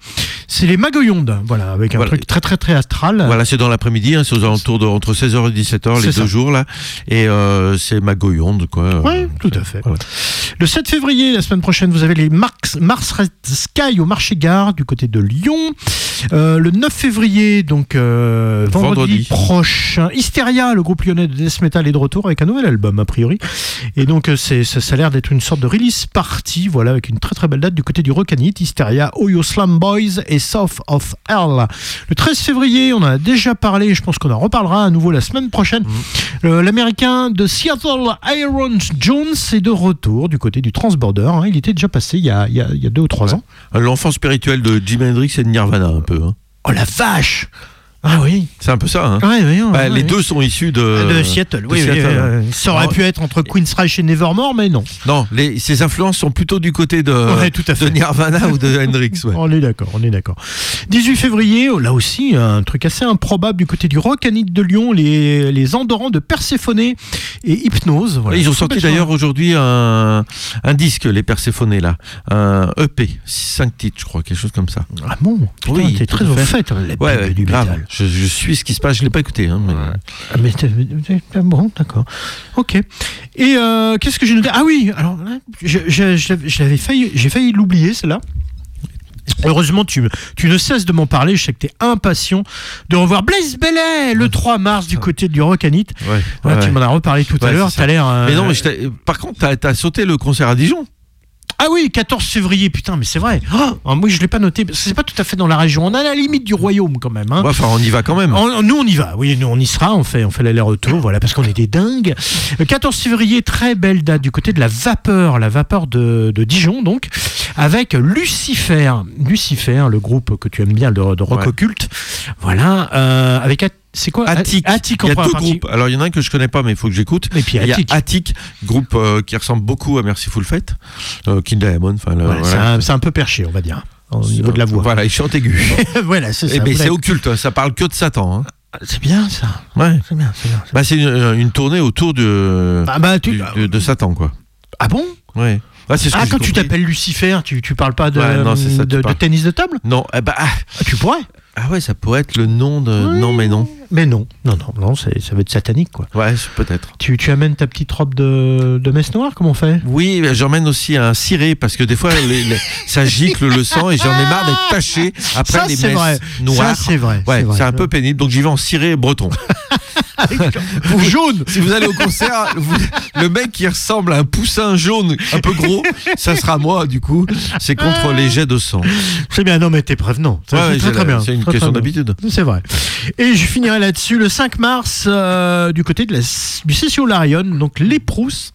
C'est les Magoyondes, voilà, avec un Voilà. truc très très très astral. Voilà, c'est dans l'après-midi, hein, c'est aux alentours de entre 16h et 17h, C'est les ça. deux jours là. Et euh, c'est Magoyonde, quoi. Oui, tout à fait. voilà. Le 7 février, la semaine prochaine, vous avez les Mars, Mars Red Sky au marché gare du côté de Lyon. Euh, le 9 février, donc euh, vendredi, Vendredi. prochain, Hysteria, le groupe lyonnais de death metal, est de retour avec un nouvel album a priori. Et donc euh, c'est ça, ça a l'air d'être une sorte de release party, voilà, avec une très très belle date du côté du Rocanite, Hysteria, Oyo Slam Boys et South of Hell. Le 13 février, on en a déjà parlé, je pense qu'on en reparlera à nouveau la semaine prochaine. Euh, L'américain de Seattle, Iron Jones, est de retour du côté du Transborder. hein. Il était déjà passé il y a, il y a- il y a deux ou trois ans. L'enfant spirituel de Jimi Hendrix et de Nirvana, un peu. hein. Oh la vache Ah oui. C'est un peu ça. Hein. Ouais, Bah, les deux sont issus de, de Seattle. de Oui, Seattle, euh, ça aurait Alors, pu être entre Queen's Reich et Nevermore, mais non. Non, les, ces influences sont plutôt du côté de, tout à de fait. Nirvana ou de Hendrix. [laughs] On est d'accord, on est d'accord. 18 février, oh, là aussi, un truc assez improbable du côté du Rock Anit de Lyon, les, les Endorants de Perséphone et Hypnose. Voilà. Ils ont sorti d'ailleurs aujourd'hui un, un disque, les Perséphonés, là. Un EP, 5 titres, je crois, quelque chose comme ça. Ah bon? Putain, Oui, t'es très au fait. fait, la Ouais, du grave. métal. Je, je suis ce qui se passe, je l'ai pas écouté. Hein, mais- Ah, mais t'es- t'es- bon, d'accord. Ok. Et euh, qu'est-ce que j'ai noté Ah oui, alors là, je, je- je l'avais- je l'avais failli, j'ai failli l'oublier, celle-là. Heureusement, tu, tu ne cesses de m'en parler. Je sais que tu es impatient de revoir Blaise Bellet le 3 mars du côté du Rockanit. Ouais, Tu ouais. m'en as reparlé tout à l'heure. Tu l'air. euh, Mais non, mais par contre, t'as as sauté le concert à Dijon. Ah oui, 14 février, putain, mais c'est vrai. Oh, ah, moi, je l'ai pas noté. C'est pas tout à fait dans la région. On est à la limite du royaume quand même. hein. Ouais, Enfin, on y va quand même. On- nous, on y va. Oui, nous, on y sera. On fait, on fait l'aller-retour. Voilà, parce qu'on est des dingues. Le 14 février, très belle date du côté de la vapeur, la vapeur de, de Dijon, donc, avec Lucifer. Lucifer, le groupe que tu aimes bien de, de rock Ouais. occulte. Voilà, euh, avec. C'est quoi? Attic. Attic en il y a deux partie. groupes. Alors, il y en a un que je connais pas, mais il faut que j'écoute. Et puis Il y a Attic. Groupe euh, qui ressemble beaucoup à Merciful Fate, euh, King Diamond. Enfin, Voilà. C'est un, peu perché, on va dire, au niveau de la voix. Voilà, il chante aigu. [laughs] voilà, c'est Eh ça. ben, c'est occulte, hein, ça parle que de Satan. hein. C'est bien ça. Ouais. C'est bien, c'est bien. Bah, c'est une, une tournée autour de, Ah, bah, tu- du- de, de Satan, quoi. ah bon? Ouais. Ce Ah, quand tu t'appelles Lucifer, tu, tu parles pas de, Ouais, non, c'est ça, tu de, de parles. tennis de table? Non, eh bah, ah, Ah, Tu pourrais. ah ouais, ça pourrait être le nom de. Oui. Non, mais non. Mais non, non, non, non, ça va être satanique quoi. Ouais, peut-être. Tu, tu amènes ta petite robe de, de messe noire, comment on fait? Oui, j'emmène aussi un ciré parce que des fois, les- les- ça gicle le sang et j'en ai marre d'être taché après Ça, les messes vrai. noires. Ça, c'est vrai. Ouais, c'est un peu pénible, donc j'y vais en ciré breton. [laughs] Ou jaune. Si vous allez au concert, vous- le mec qui ressemble à un poussin jaune un peu gros, ça sera moi du coup. C'est contre les jets de sang. C'est bien, non, mais t'es prévenant. Ouais, c'est très, bien. C'est une Très, question d'habitude. C'est vrai. Et je finirai là-dessus le 5 mars euh, du côté de la, du Sessio Larion, donc les Prousses.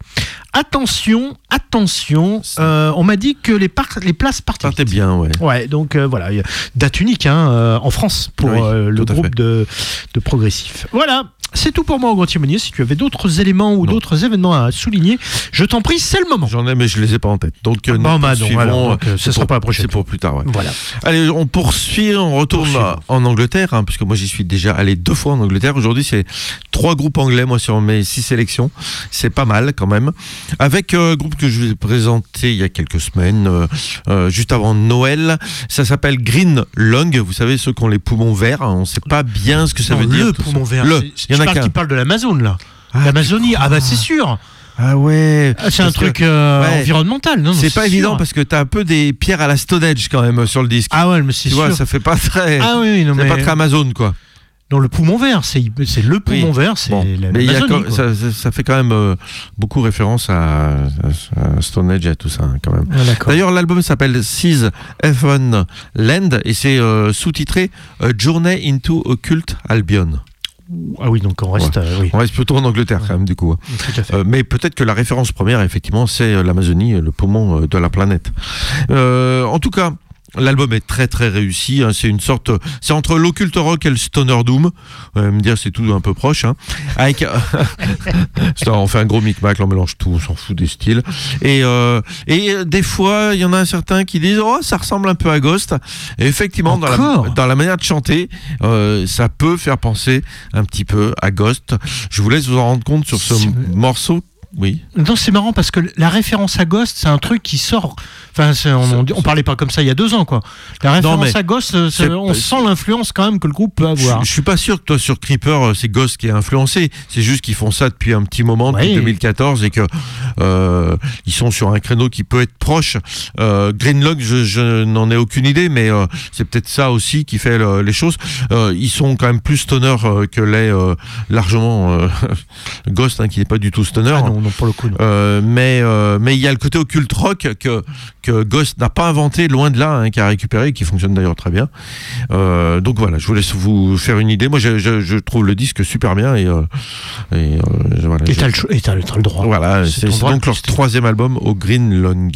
Attention, attention, euh, on m'a dit que les, les places vite. bien, ouais. Ouais, donc euh, voilà, date unique hein, en France pour Oui, le groupe de, de progressifs. Voilà, c'est tout pour moi, Grand Timonier. Si tu avais d'autres éléments ou d'autres événements à souligner, je t'en prie, c'est le moment. J'en ai, mais je les ai pas en tête. Donc, euh, Bon, nous bah, non, poursuivons, alors, donc, euh, ce sera pour- pas la prochaine C'est pour plus tard, ouais. Voilà. Allez, on poursuit, on retourne Poursuivons. en Angleterre, hein, puisque moi j'y suis déjà allé deux fois en Angleterre. Aujourd'hui, c'est trois groupes anglais, moi, sur mes six sélections. C'est pas mal quand même. Avec euh, un groupe que je vous ai présenté il y a quelques semaines, euh, euh, juste avant Noël. Ça s'appelle Green Lung. Vous savez, ceux qui ont les poumons verts. hein, on sait pas bien ce que ça Non, veut dire. le tout poumon vert. Le. c'est- Il tu parle de l'Amazone là. Ah, L'Amazonie, ah bah c'est sûr. Ah ouais. Ah, C'est un truc euh, ouais. environnemental. Non, non, C'est pas sûr. évident parce que t'as un peu des pierres à la Stone Age quand même sur le disque. Ah ouais, mais c'est tu sûr. vois, ça fait pas très. Ah oui, non, mais pas très Amazon quoi. dans le poumon vert, c'est le poumon Oui. vert, c'est Bon, mais y a quand- ça, fait quand même euh, beaucoup référence à, à- Stone Age et à tout ça hein, quand même. Ah. D'ailleurs, l'album s'appelle Seas Heaven Land et c'est euh, sous-titré A Journey into Occult Albion. Ah oui, donc on reste. euh, oui, On reste plutôt en Angleterre quand même du coup. hein. Euh, mais peut-être que la référence première, effectivement, c'est euh, l'Amazonie, le poumon de la planète. En tout cas. L'album est très très réussi. hein. C'est une sorte, c'est entre l'occulte rock et le stoner doom. Vous allez me dire c'est tout un peu proche. Hein. Avec, [laughs] Ça, on fait un gros micmac, on mélange tout, on s'en fout des styles. Et euh, et euh, des fois, il y en a certains qui disent oh ça ressemble un peu à Ghost. Et effectivement, dans la, dans la manière de chanter, euh, ça peut faire penser un petit peu à Ghost. Je vous laisse vous en rendre compte sur ce morceau. Oui. Non, c'est marrant parce que la référence à Ghost, c'est un truc qui sort. Enfin, on, on, parlait pas comme ça il y a deux ans, quoi. La référence à Ghost, euh, on sent l'influence quand même que le groupe peut Je, avoir. je suis pas sûr que toi sur Creeper euh, c'est Ghost qui est influencé. C'est juste qu'ils font ça depuis un petit moment, depuis Oui. 2014, et que euh, ils sont sur un créneau qui peut être proche. Euh, Greenlock, je, je n'en ai aucune idée, mais euh, c'est peut-être ça aussi qui fait le- les choses. Ils sont quand même plus stoner que l'est largement [laughs] Ghost, hein, qui n'est pas du tout stoner. Ah non, non, pour le coup, non. Euh, mais euh, mais il y a le côté occulte rock que que Ghost n'a pas inventé loin de là hein, qui a récupéré et qui fonctionne d'ailleurs très bien Euh, donc voilà je vous laisse vous faire une idée moi je, je, je trouve le disque super bien et, et voilà, Et t'as le, droit. voilà C'est donc leur troisième album au Green Long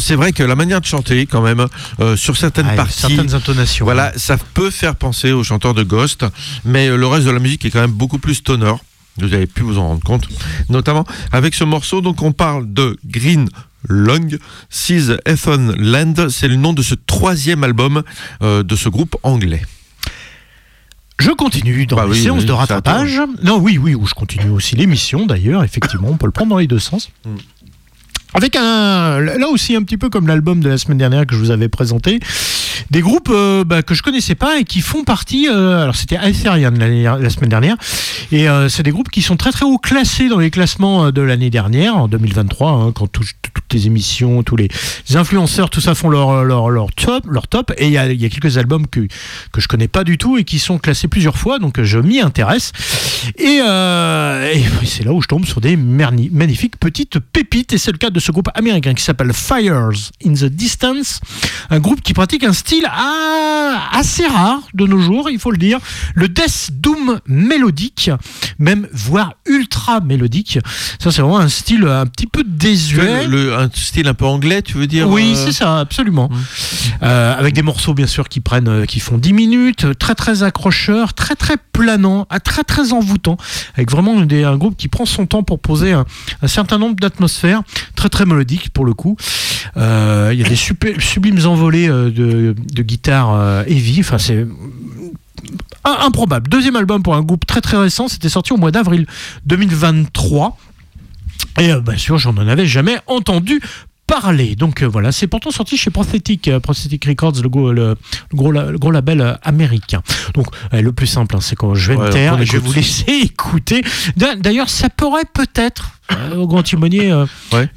C'est vrai que la manière de chanter, quand même, euh, sur certaines Ah, parties, certaines intonations. voilà, ça peut faire penser aux chanteurs de Ghost, mais euh, le reste de la musique est quand même beaucoup plus stoner. Vous avez pu vous en rendre compte, notamment avec ce morceau. Donc, on parle de Green Long Seas Ethan Land. C'est le nom de ce troisième album euh, de ce groupe anglais. Je continue dans Bah les oui, séances oui, de rattrapage. Non, oui, oui, où je continue aussi l'émission d'ailleurs, effectivement, on peut le prendre dans les deux sens. Mm. Avec un, là aussi un petit peu comme l'album de la semaine dernière que je vous avais présenté, des groupes euh, bah, que je connaissais pas et qui font partie. euh, alors c'était Aetherian l'année- la semaine dernière, et euh, c'est des groupes qui sont très très haut classés dans les classements de l'année dernière, en 2023, hein, quand tout- toutes les émissions, tous les influenceurs, tout ça font leur leur, leur top, leur top. Et il y a, y a quelques albums que que je connais pas du tout et qui sont classés plusieurs fois, donc je m'y intéresse. Et, et c'est là où je tombe sur des magnifiques petites pépites. Et c'est le cas de ce groupe américain qui s'appelle Fires in the Distance, un groupe qui pratique un style assez rare de nos jours, il faut le dire, le death doom mélodique, même voire ultra mélodique. Ça, c'est vraiment un style un petit peu désuet. Le, le- un style un peu anglais, tu veux dire Oui, euh, c'est ça, absolument. Euh, avec des morceaux bien sûr qui prennent, euh, qui font 10 minutes, très très accrocheurs, très très planants, très très envoûtants, avec vraiment des- un groupe qui prend son temps pour poser un, un certain nombre d'atmosphères, très très mélodiques pour le coup. Euh, Il y a des super, sublimes envolées euh, de, de guitare euh, heavy, enfin c'est improbable. Deuxième album pour un groupe très très récent, c'était sorti au mois d'avril 2023. Et bien sûr, j'en en avais jamais entendu parler. Donc euh, voilà, c'est pourtant sorti chez Prosthetic, euh, Prosthetic Records, le, gros- le- le gros, la- le gros label euh, américain. Donc euh, le plus simple, hein, c'est quand je vais Ouais, me taire on et je vais vous laisser [laughs] écouter. D'a- D'ailleurs, ça pourrait peut-être, au grand timonier, Ouais.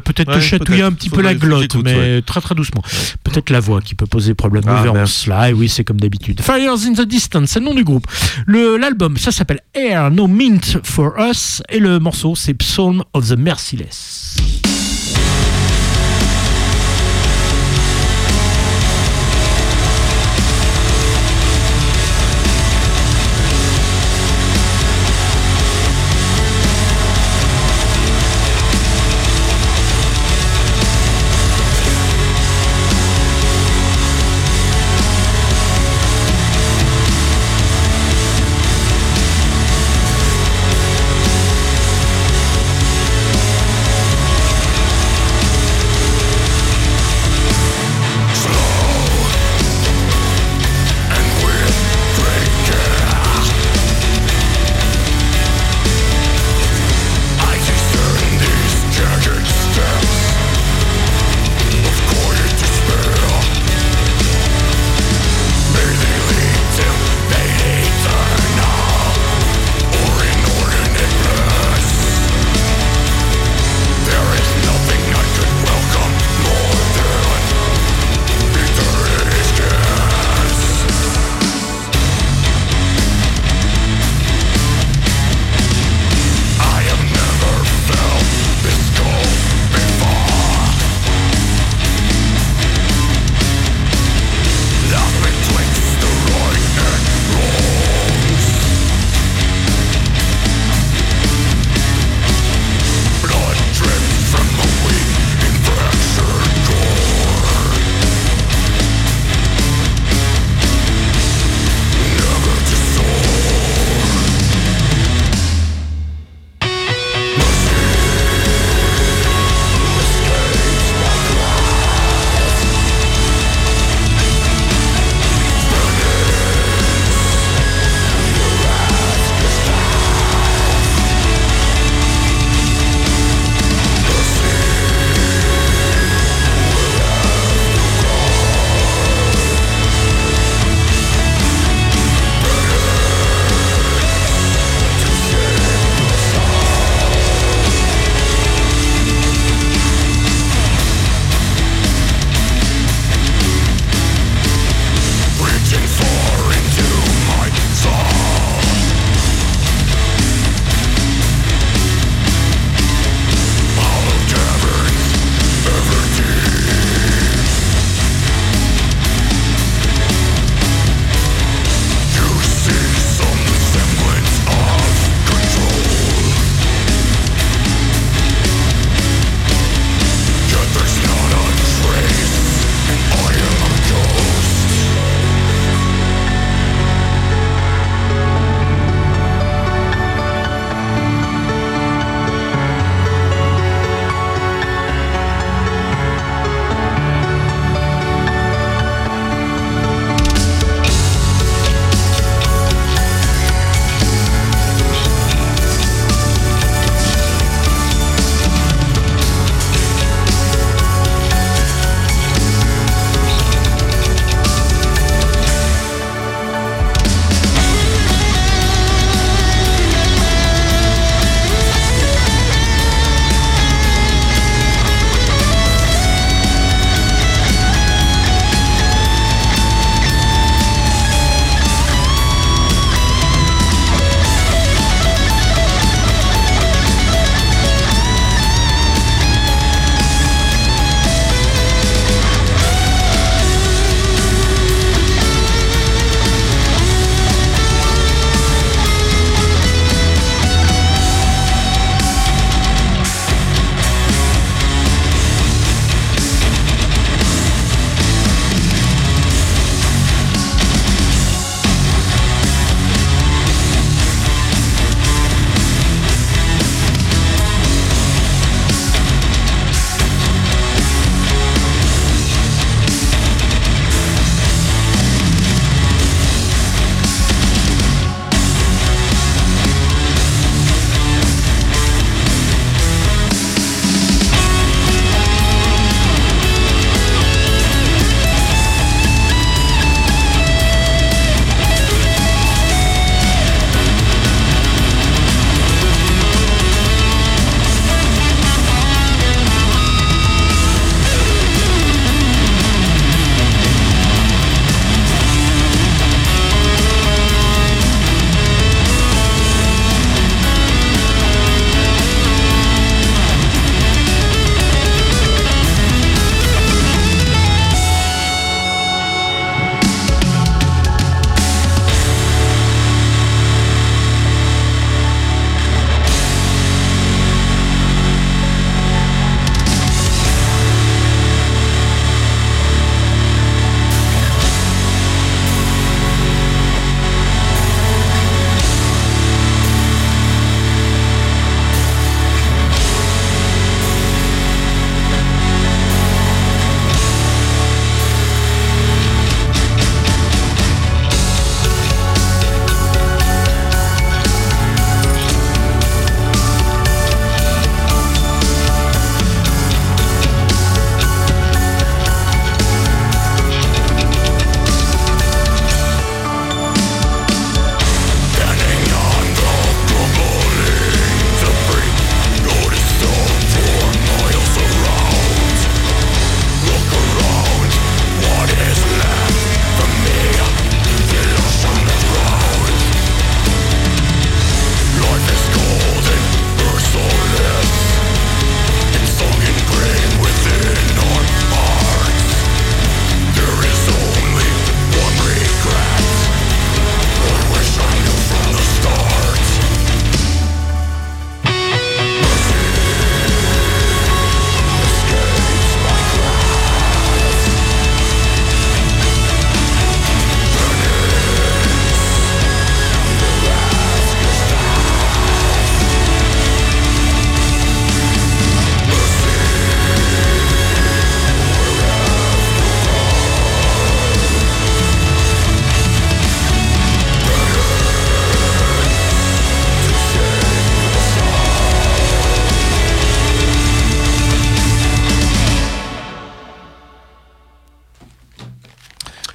peut-être te chatouiller un petit peu la glotte, mais très très doucement. Peut-être la voix qui peut poser problème. Ah, merde. cela. Et oui, c'est comme d'habitude. Fires in the Distance, c'est le nom du groupe. L'album, ça s'appelle Air No Mint for Us. Et le morceau, c'est Psalm of the Merciless.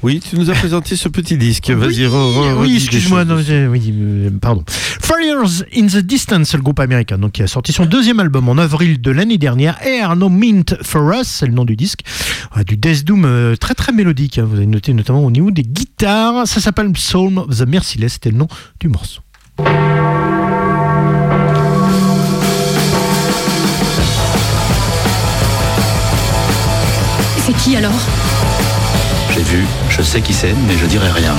Oui, tu nous as présenté ce petit disque. Vas-y, re- re- redis Oui, des excuse-moi, oui, pardon. Fires in the Distance, le groupe américain, donc qui a sorti son deuxième album en avril de l'année dernière. Air No Mint for Us, c'est le nom du disque. Du Death Doom euh, très très mélodique. hein. Vous avez noté notamment au niveau des guitares. Ça s'appelle Psalm of the Merciless, c'était le nom du morceau. C'est qui alors? J'ai vu, je sais qui c'est, mais je dirai rien.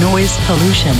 Noise pollution.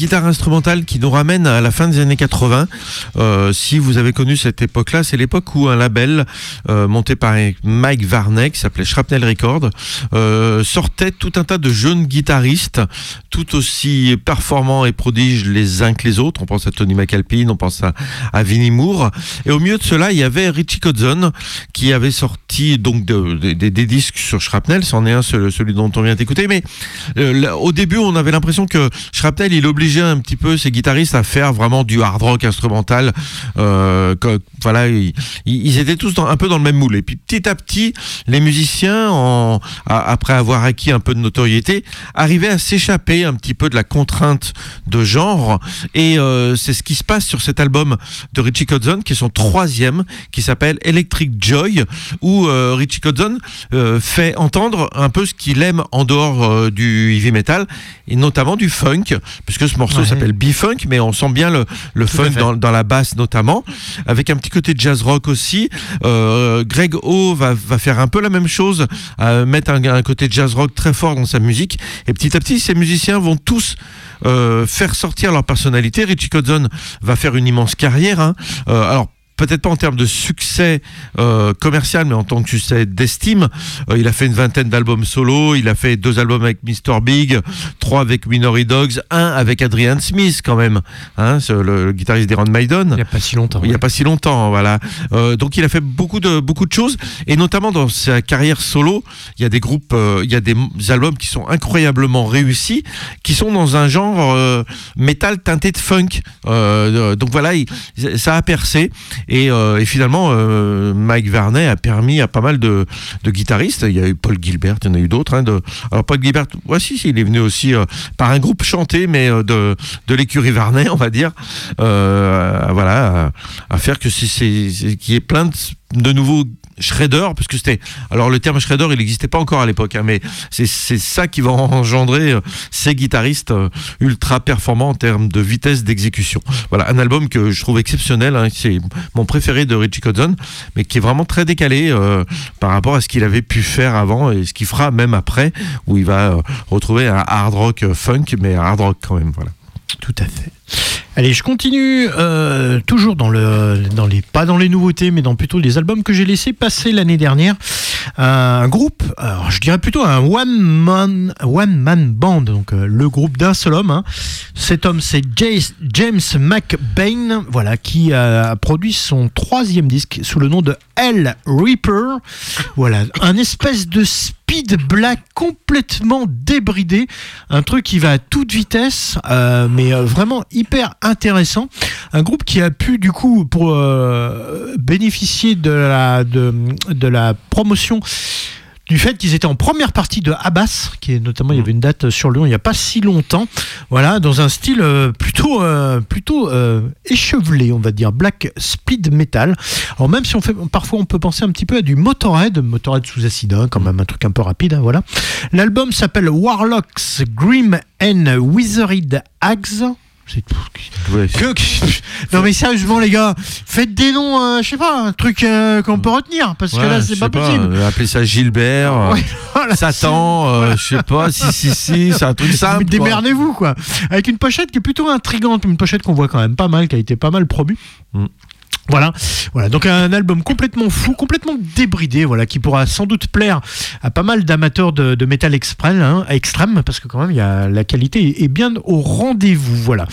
Guitare instrumentale qui nous ramène à la fin des années 80. Euh, si vous avez connu cette époque-là, c'est l'époque où un label euh, monté par Mike Varney, qui s'appelait Shrapnel Records, euh, sortait tout un tas de jeunes guitaristes, tout aussi performants et prodiges les uns que les autres. On pense à Tony McAlpine, on pense à, à Vinnie Moore. Et au milieu de cela, il y avait Richie Kotzen, qui avait sorti donc de- de- des- disques sur Shrapnel. C'en est un, celui dont on vient d'écouter. Mais euh, au début, on avait l'impression que Shrapnel, il obligeait un petit peu ses guitaristes à faire vraiment du hard rock instrumental. Euh, voilà, ils, étaient tous un peu dans le même moule. Et puis petit à petit, les musiciens, après avoir acquis un peu de notoriété, arrivaient à s'échapper un petit peu de la contrainte de genre. Et euh, c'est ce qui se passe sur cet album de Richie Kotzen, qui est son troisième, qui s'appelle Electric Joy, où euh, Richie Kotzen euh, fait entendre un peu ce qu'il aime en dehors euh, du heavy metal, et notamment du funk, puisque ce morceau Ouais. s'appelle B-Funk, mais on sent bien le, le funk dans, dans la basse notamment, avec un petit côté jazz rock aussi. Greg O va, va faire un peu la même chose, mettre un, un côté jazz rock très fort dans sa musique, et petit à petit, ces musiciens vont tous euh, faire sortir leur personnalité. Richie Kotzen va faire une immense carrière. hein. Euh, alors peut-être pas en termes de succès euh, commercial, mais en tant que succès d'estime. Euh, il a fait une vingtaine d'albums solo, il a fait deux albums avec Mr. Big, trois avec Minority Dogs, un avec Adrian Smith quand même, hein, le, le guitariste d'Iron Maiden. Il n'y a pas si longtemps. Il n'y a ouais. pas si longtemps, voilà. Euh, donc il a fait beaucoup de beaucoup de choses et notamment dans sa carrière solo, il y a des groupes, il y a des albums qui sont incroyablement réussis, qui sont dans un genre métal teinté de funk. Donc voilà, il- ça a percé et, euh, et finalement euh, Mike Varney a permis à pas mal de, guitaristes. Il y a eu Paul Gilbert, il y en a eu d'autres. Hein, alors Paul Gilbert, ouais, si, il est venu aussi euh, par un groupe chanté, mais de l'écurie Varney, on va dire. Voilà, à, faire que c'est- qu'il y ait plein de, de nouveaux shredders, parce que c'était. Alors le terme shredder, il n'existait pas encore à l'époque, hein, mais c'est ça qui va engendrer euh, ces guitaristes euh, ultra performants en termes de vitesse d'exécution. Voilà, un album que je trouve exceptionnel. hein, c'est mon préféré de Richie Kotzen, mais qui est vraiment très décalé euh, par rapport à ce qu'il avait pu faire avant et ce qu'il fera même après, où il va retrouver un hard rock funk, mais un hard rock quand même. Voilà. Tout à fait. Allez, je continue euh, toujours dans le, dans les, pas dans les nouveautés, mais dans plutôt les albums que j'ai laissé passer l'année dernière. Un groupe, alors je dirais plutôt un one man, one man band, donc euh, le groupe d'un seul homme. hein. Cet homme, c'est James McBain, voilà, qui a produit son troisième disque sous le nom de Hell Reaper. Voilà, un espèce de speed black complètement débridé, un truc qui va à toute vitesse, euh, mais euh, vraiment hyper intéressant. Un groupe qui a pu du coup pour euh, bénéficier de la de, de la promotion du fait qu'ils étaient en première partie de Abbas, qui est notamment il y avait une date sur Lyon il n'y a pas si longtemps, voilà, dans un style euh, plutôt euh, plutôt échevelé, on va dire black speed metal. Alors même si on fait parfois on peut penser un petit peu à du Motorhead, Motorhead sous acide, hein, quand même un truc un peu rapide, hein, voilà. L'album s'appelle Warlocks Grim and Withered Hags. Que, [laughs] non mais sérieusement les gars, faites des noms, euh, je sais pas, un truc euh, qu'on peut retenir parce que là c'est pas possible. euh, appeler ça Gilbert, [laughs] euh, Ouais, voilà. Satan, je sais pas, si, si, si, c'est un truc [laughs] simple. quoi. Démerdez-vous quoi. Avec une pochette qui est plutôt intrigante, une pochette qu'on voit quand même pas mal, qui a été pas mal promue. Mm. Voilà, voilà. Donc un album complètement fou, complètement débridé, voilà, qui pourra sans doute plaire à pas mal d'amateurs de, de métal extrême, hein, extrême, parce que quand même, il y a la qualité est bien au rendez-vous. Voilà,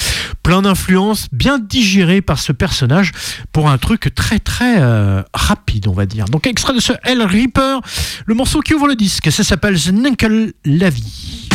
plein d'influences, bien digéré par ce personnage pour un truc très très euh, rapide, on va dire. Donc extrait de ce Hell Reaper, le morceau qui ouvre le disque, ça s'appelle The Nickel La Vie.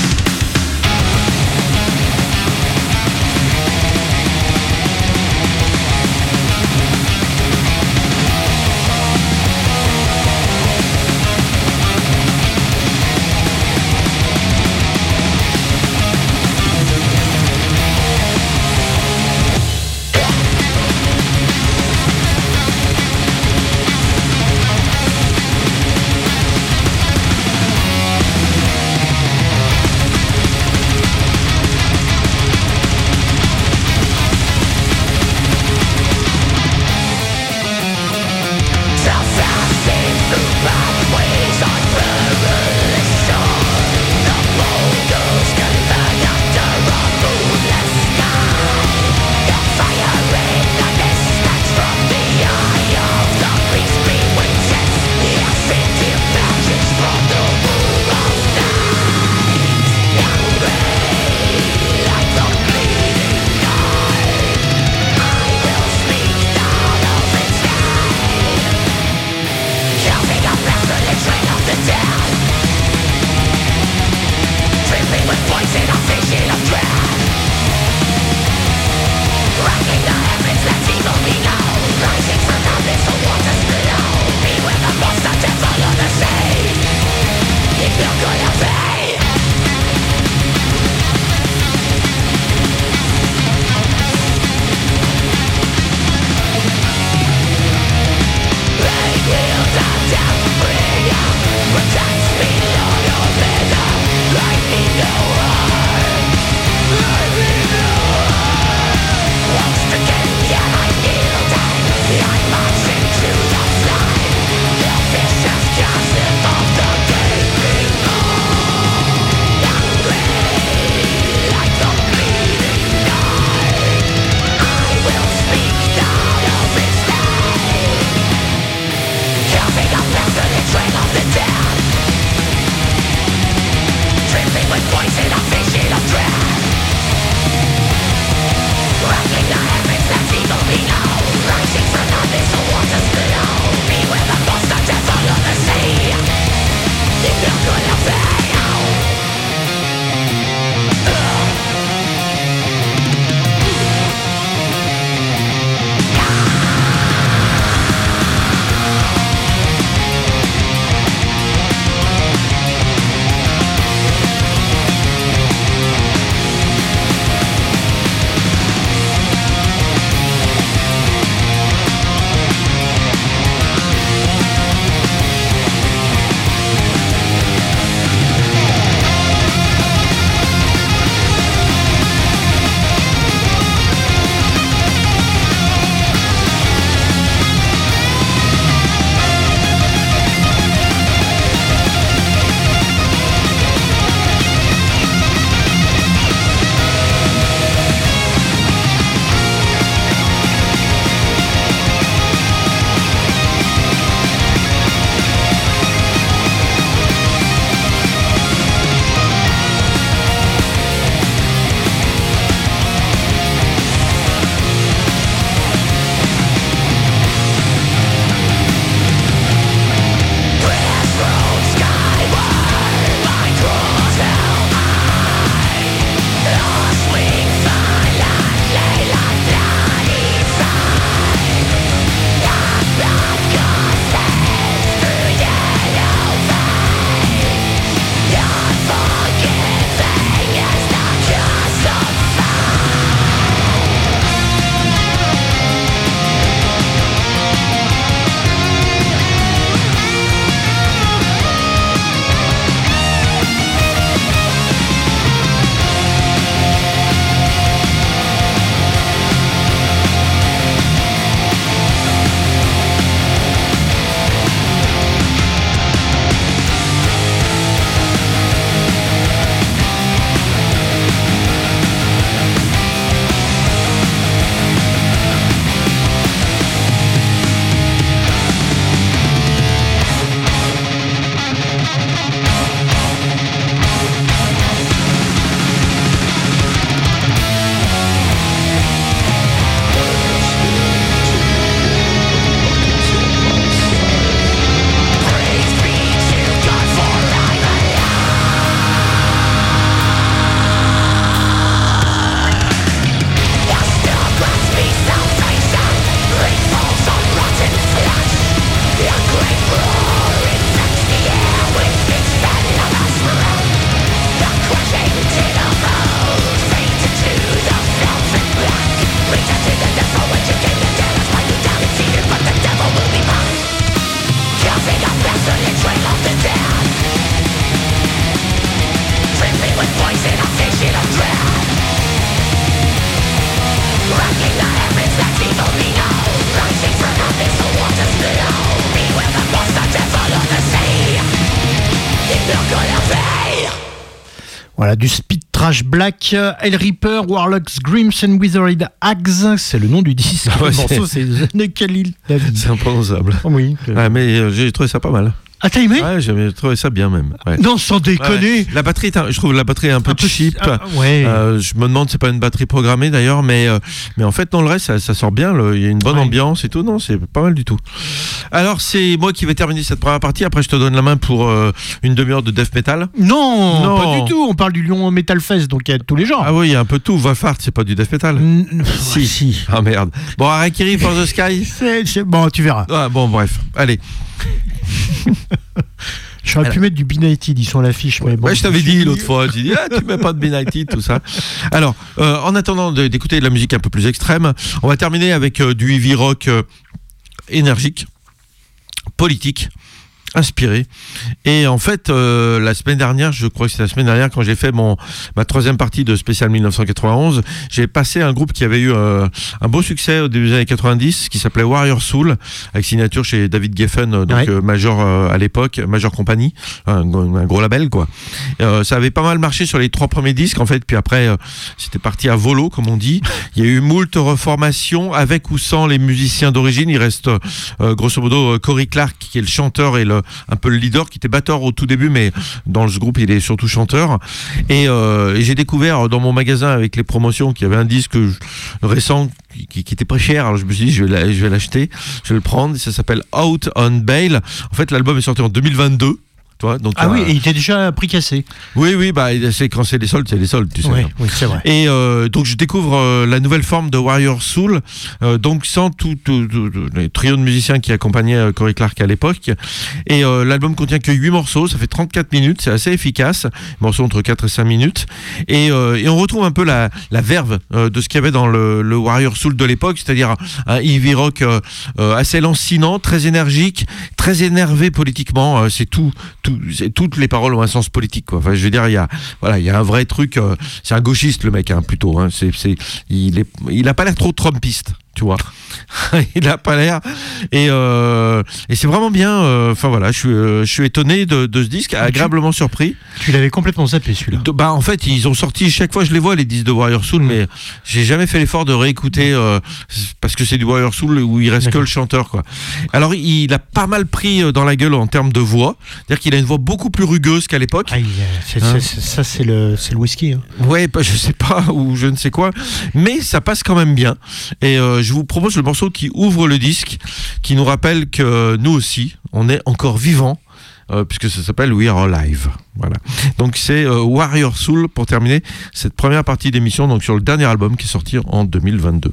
Voilà, du speed trash black, Hell Reaper, Warlocks, Grims and Withered Hags, c'est le nom du disque. Ouais, le morceau, c'est The Khalil. C'est imprononçable. Oui. Ouais, mais euh, j'ai trouvé ça pas mal. Ah, t'as aimé Ouais, j'ai trouvé ça bien même. Ouais. Non, sans déconner. Ouais. La batterie, je trouve la batterie un peu, Un peu- cheap. ah, ouais. Euh, je me demande, c'est pas une batterie programmée d'ailleurs, mais euh, mais en fait dans le reste, ça, ça sort bien. Il y a une bonne ambiance et tout. Non, c'est pas mal du tout. Alors c'est moi qui vais terminer cette première partie. Après, je te donne la main pour euh, une demi-heure de death metal. Non, Non. pas du tout. On parle du Lyon Metal Fest, donc il y a tous les genres. Ah oui, il y a un peu tout. Wolfhard, c'est pas du death metal. [laughs] Si. si. Ah merde. Bon, Harakiri for the Sky. [laughs] Bon, tu verras. Ah, bon, bref. Allez. [laughs] J'aurais pu mettre du B-Nighted, ils sont à l'affiche. mais bon, ouais, je t'avais dit l'autre fois. J'ai dit, ah, tu mets pas de B-Nighted, tout ça. Alors, euh, en attendant d'écouter de la musique un peu plus extrême, on va terminer avec euh, du heavy rock euh, énergique, politique, inspiré. Et en fait, euh, la semaine dernière, je crois que c'est la semaine dernière, quand j'ai fait mon ma troisième partie de spécial 1991, j'ai passé un groupe qui avait eu euh, un beau succès au début des années 90, qui s'appelait Warrior Soul, avec signature chez David Geffen, euh, donc Ouais. euh, Major euh, à l'époque, Major Company, un, gros- un gros label quoi. Euh, ça avait pas mal marché sur les trois premiers disques en fait, puis après euh, c'était parti à volo comme on dit. Il y a eu moult reformations avec ou sans les musiciens d'origine. Il reste euh, grosso modo Cory Clark qui est le chanteur et le un peu le leader qui était batteur au tout début, mais dans ce groupe il est surtout chanteur. Et, euh, et j'ai découvert dans mon magasin avec les promotions qu'il y avait un disque récent qui, qui, était pas cher. Alors je me suis dit je vais l'acheter, je vais le prendre. Ça s'appelle Out on Bail. En fait l'album est sorti en 2022. Donc, Ah oui, euh, et il était déjà prix cassé. oui, oui, bah, c'est quand c'est les soldes, c'est les soldes, tu sais. Oui, c'est vrai. Et euh, donc je découvre euh, la nouvelle forme de Warrior Soul, euh, donc sans tout, tout- les trios de musiciens qui accompagnaient Cory Clark à l'époque. Et l'album contient que 8 morceaux, ça fait 34 minutes, c'est assez efficace, morceaux entre 4 et 5 minutes. Et, et on retrouve un peu la, la verve de ce qu'il y avait dans le, le Warrior Soul de l'époque, c'est-à-dire un heavy rock assez lancinant, très énergique, très énervé politiquement. c'est tout, tout toutes les paroles ont un sens politique. Enfin, je veux dire, il y a, voilà, il y a un vrai truc. euh, c'est un gauchiste le mec, hein, plutôt. Hein, c'est, c'est, il est, il pas l'air trop trumpiste. Tu vois, [laughs] il a pas l'air et, euh, et c'est vraiment bien. euh, Enfin voilà, je suis, euh, je suis étonné de, de ce disque, agréablement surpris. Tu l'avais complètement zappé celui-là. Bah en fait ils ont sorti chaque fois je les vois les disques de Warrior Soul mais j'ai jamais fait l'effort de réécouter euh, parce que c'est du Warrior Soul où il reste que le chanteur quoi. Alors il a pas mal pris dans la gueule en termes de voix, c'est-à-dire qu'il a une voix beaucoup plus rugueuse qu'à l'époque. C'est- Hein ça, c'est le, le whisky. hein. Ouais, bah, je sais pas [laughs] ou je ne sais quoi, mais ça passe quand même bien. Et euh, je vous propose le morceau qui ouvre le disque, qui nous rappelle que nous aussi, on est encore vivants. euh, puisque ça s'appelle We Are Alive. Voilà. Donc c'est euh, Warrior Soul pour terminer cette première partie d'émission donc sur le dernier album qui est sorti en 2022.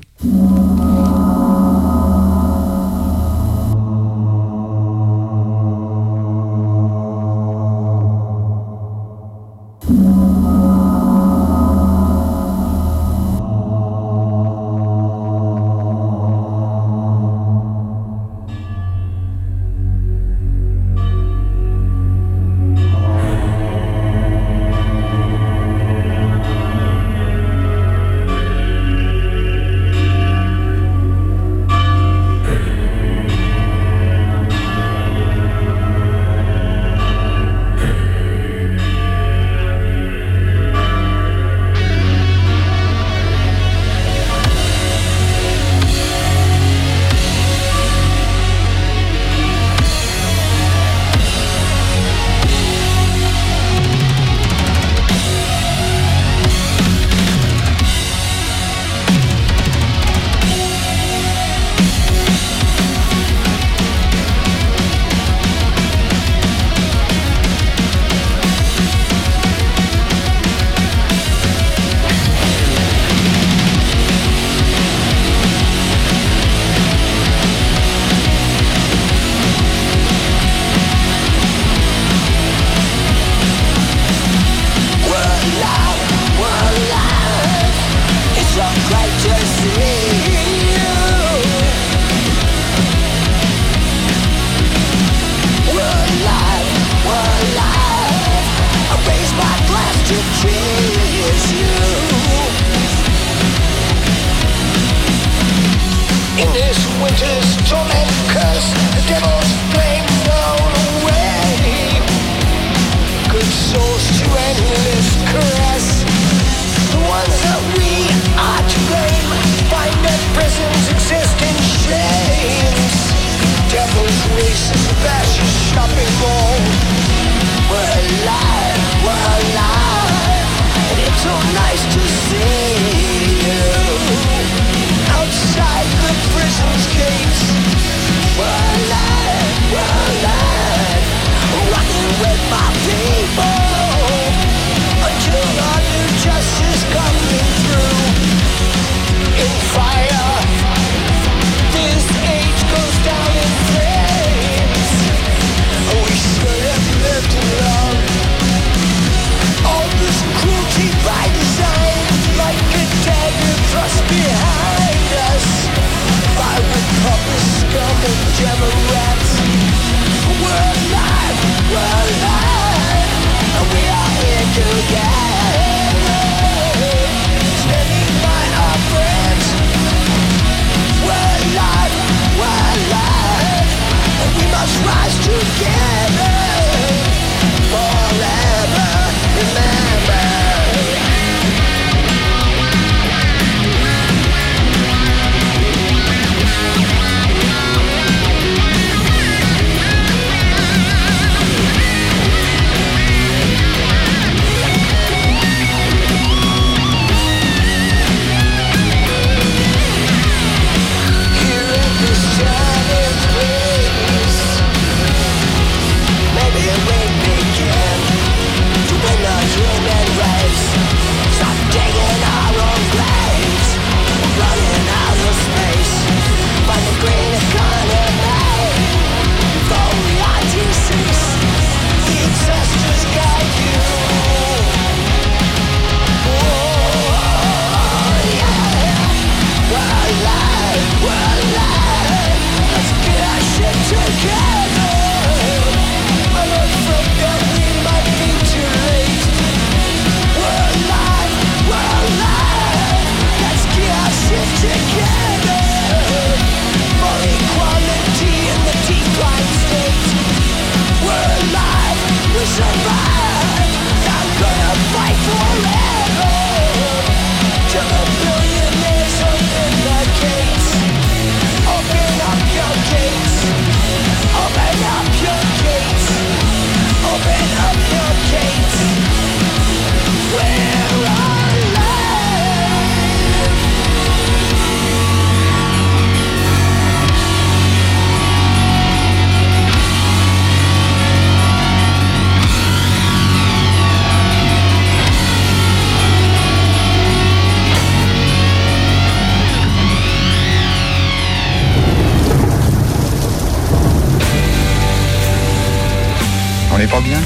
Trop bien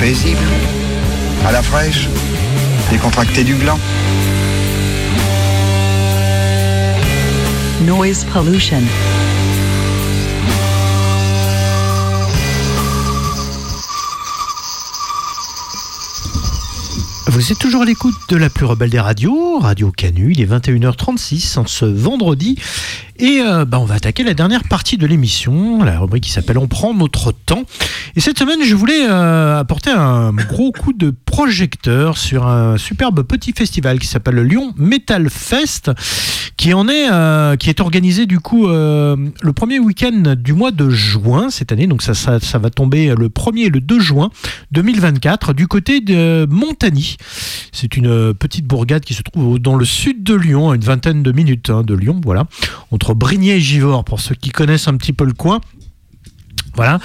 Paisible À la fraîche Décontracté du gland Noise pollution. Vous êtes toujours à l'écoute de la plus rebelle des radios, Radio Canu, il est 21h36 en ce vendredi. Et euh, bah, on va attaquer la dernière partie de l'émission, la rubrique qui s'appelle On prend notre temps. Et cette semaine, je voulais euh, apporter un gros coup de projecteur sur un superbe petit festival qui s'appelle le Lyon Metal Fest, qui en est, euh, qui est organisé du coup euh, le premier week-end du mois de juin cette année. Donc ça, ça, va tomber le 1er et le 2 juin 2024 du côté de Montagny. C'est une petite bourgade qui se trouve dans le sud de Lyon, à une vingtaine de minutes hein, de Lyon, voilà, entre Brignais et Givors, pour ceux qui connaissent un petit peu le coin. Voilà.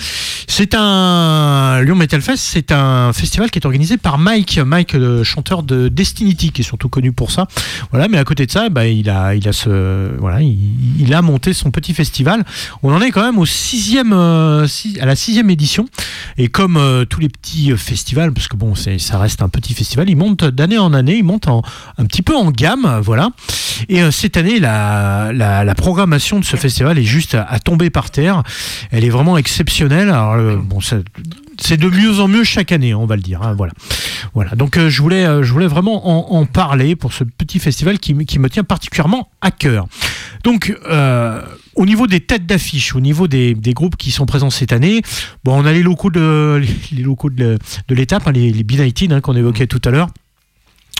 C'est un Lyon Metal Fest, c'est un festival qui est organisé par Mike, Mike le chanteur de Destinity qui est surtout connu pour ça. Voilà, mais à côté de ça, bah, il a il a ce voilà, il, a monté son petit festival. On en est quand même au sixième euh, à la sixième édition et comme euh, tous les petits festivals parce que bon, ça reste un petit festival, il monte d'année en année, il monte en, un petit peu en gamme, voilà. Et euh, cette année, la, programmation de ce festival est juste à, tomber par terre. Elle est vraiment exceptionnelle. Euh, bon, c'est de mieux en mieux chaque année, on va le dire. hein, voilà. Voilà. Donc, euh, je voulais, je voulais vraiment en, parler pour ce petit festival qui, me- tient particulièrement à cœur. Donc, au niveau des têtes d'affiche, au niveau des, des groupes qui sont présents cette année, bon, on a les locaux de les locaux de, de l'étape, hein, les, les B19 hein, qu'on évoquait tout à l'heure.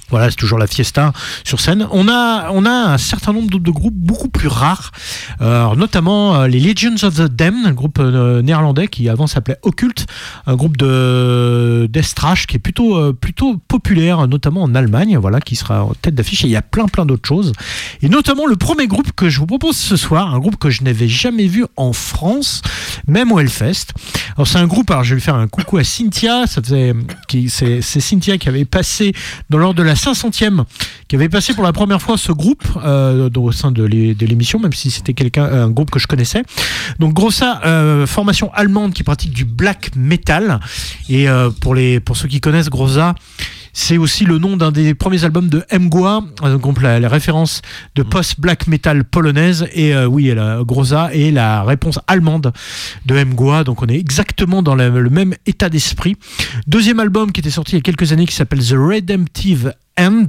Voilà, c'est toujours la fiesta sur scène. On a, on a un certain nombre de, de groupes beaucoup plus rares, notamment euh, les Legions of the Damned, un groupe euh, néerlandais qui avant s'appelait Occult, un groupe de qui est plutôt, euh, plutôt populaire, notamment en Allemagne, voilà, qui sera en tête d'affiche. Et il y a plein, plein d'autres choses. Et notamment le premier groupe que je vous propose ce soir, un groupe que je n'avais jamais vu en France, même au Hellfest. Alors c'est un groupe, alors je vais faire un coucou à Cynthia, c'est, Cynthia qui avait passé dans l'ordre de la 500e, qui avait passé pour la première fois ce groupe euh, au sein de l'émission, même si c'était quelqu'un, un groupe que je connaissais. Donc Grossa, euh, formation allemande qui pratique du black metal. Et euh, pour, les, pour ceux qui connaissent Grossa, c'est aussi le nom d'un des premiers albums de Mgła, euh, donc la, la référence de post-black metal polonaise. Et euh, oui, la Groza est la réponse allemande de Mgła. Donc on est exactement dans la- le même état d'esprit. Deuxième album qui était sorti il y a quelques années qui s'appelle The Redemptive End.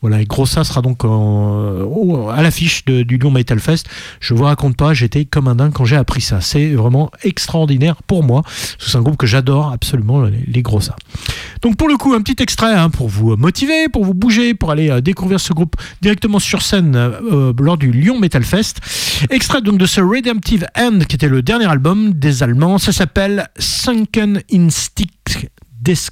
Voilà, et Grossa sera donc au- à l'affiche du Lyon Metal Fest. Je vous raconte pas, j'étais comme un dingue quand j'ai appris ça. C'est vraiment extraordinaire pour moi. C'est un groupe que j'adore absolument, les, les Grossa. Donc pour le coup, un petit extrait hein, pour vous motiver, pour vous bouger, pour aller euh, découvrir ce groupe directement sur scène euh, lors du Lyon Metal Fest. Extrait donc de ce Redemptive End qui était le dernier album des Allemands. Ça s'appelle Sunken Instinct Descent.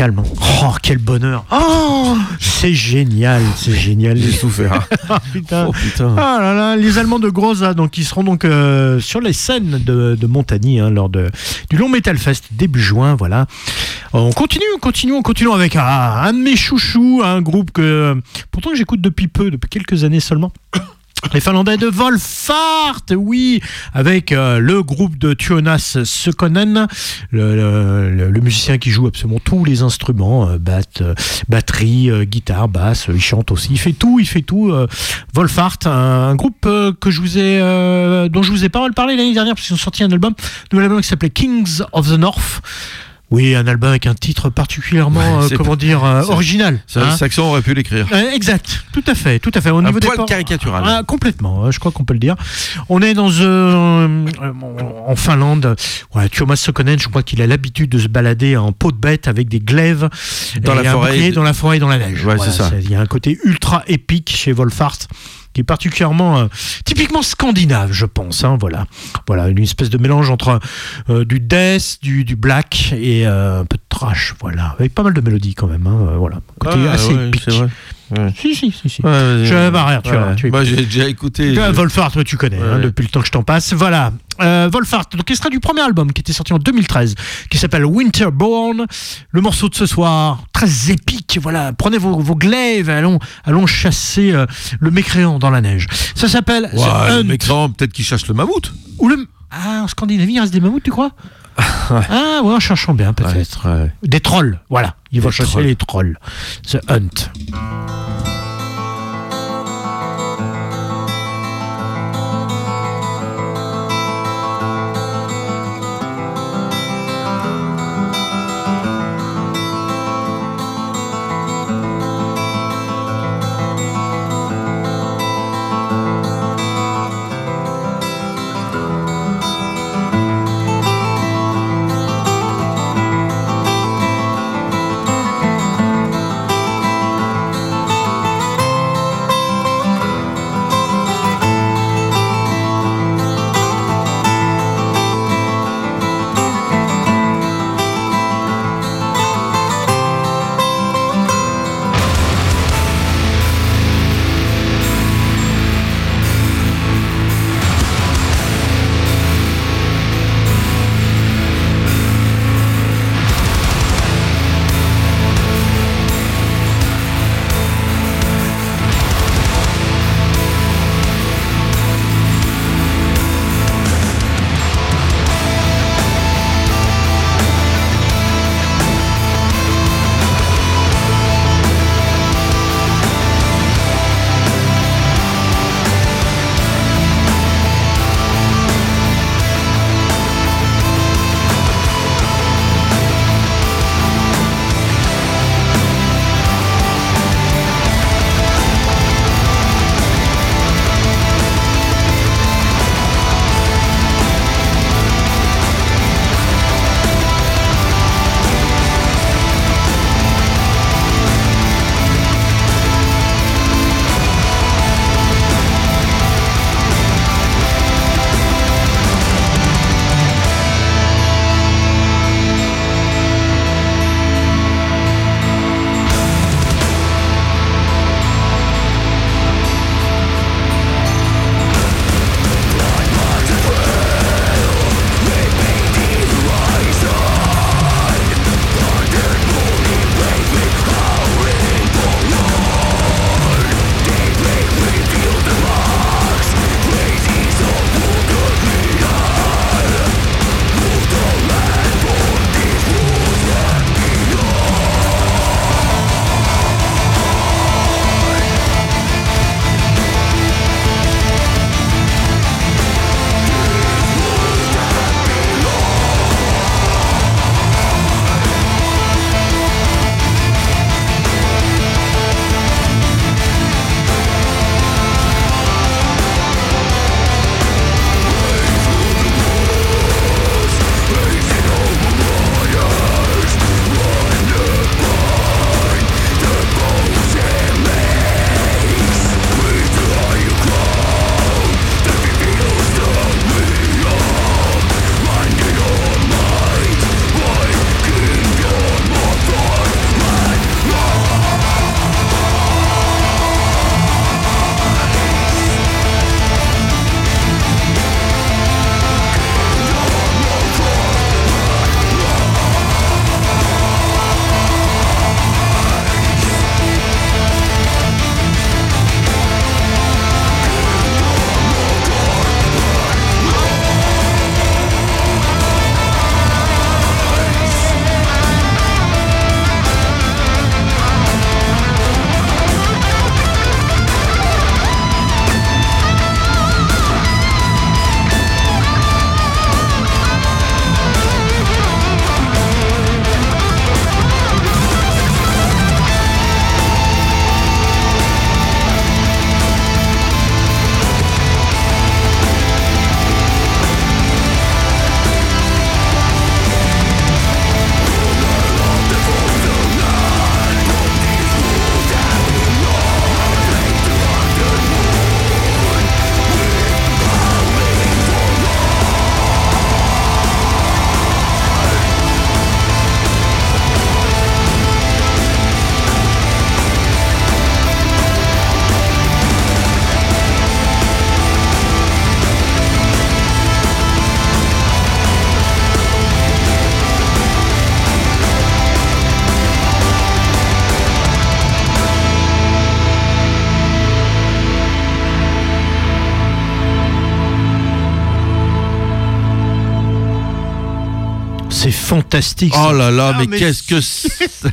Calme. Oh, quel bonheur. Oh, c'est génial, c'est génial. J'ai souffert. [laughs] Ah, putain. Oh putain. Ah là là, les Allemands de Groza, donc ils seront donc euh, sur les scènes de, de Montagny hein, lors de, du Long Metal Fest début juin, voilà. On continue, on continue, on continue avec un, un de mes chouchous, un groupe que pourtant j'écoute depuis peu, depuis quelques années seulement. Les Finlandais de Volfart, oui, avec euh, le groupe de Tuonas Sekonen, le, musicien qui joue absolument tous les instruments, euh, euh, batterie, euh, guitare, basse, il chante aussi, il fait tout, il fait tout. Volfart, un, groupe que je vous ai, dont je vous ai pas mal parlé l'année dernière parce qu'ils ont sorti un album, un nouvel album qui s'appelait Kings of the North. Oui, un album avec un titre particulièrement, Ouais, euh, comment dire, euh, original. Hein. Saxon aurait pu l'écrire. Euh, exact, tout à fait, tout à fait. Au Un niveau poil caricatural. Ah, complètement, je crois qu'on peut le dire. On est dans euh, en Finlande. Ouais, Thomas Sokonen, je crois qu'il a l'habitude de se balader en peau de bête avec des glaives Dans et la forêt. bouclier dans la forêt et dans la neige. Ouais, c'est ça. Il y a un côté ultra épique chez Wolfart qui est particulièrement euh, typiquement scandinave, je pense. hein, voilà, voilà, une espèce de mélange entre euh, du death, du, du black et euh, un peu de trash. Voilà, avec pas mal de mélodies quand même. hein, voilà, côté Ah, assez ouais, épique. Ouais. Si, si, si, si. Ouais. Je bah, rien, tu vois, tu Moi, j'ai déjà écouté. je- toi, tu connais, Ouais, hein, depuis le temps que je t'en passe. Voilà. Euh, Wolfart, donc extrait du premier album qui était sorti en 2013, qui s'appelle Winterborn. Le morceau de ce soir, très épique. Voilà. Prenez vos, vos glaives, et allons, allons chasser euh, le mécréant dans la neige. Ça s'appelle The Ouais, le mécréant, peut-être qu'il cherche le mammouth. Ou le... Ah, en Scandinavie, il reste des mammouths, tu crois? Ah, ouais, en cherchant bien, peut-être. Ouais. Des trolls, voilà. Ils vont trolls. les trolls. The Hunt. Fantastique. Oh là là, mais, mais qu'est-ce que c'est [laughs]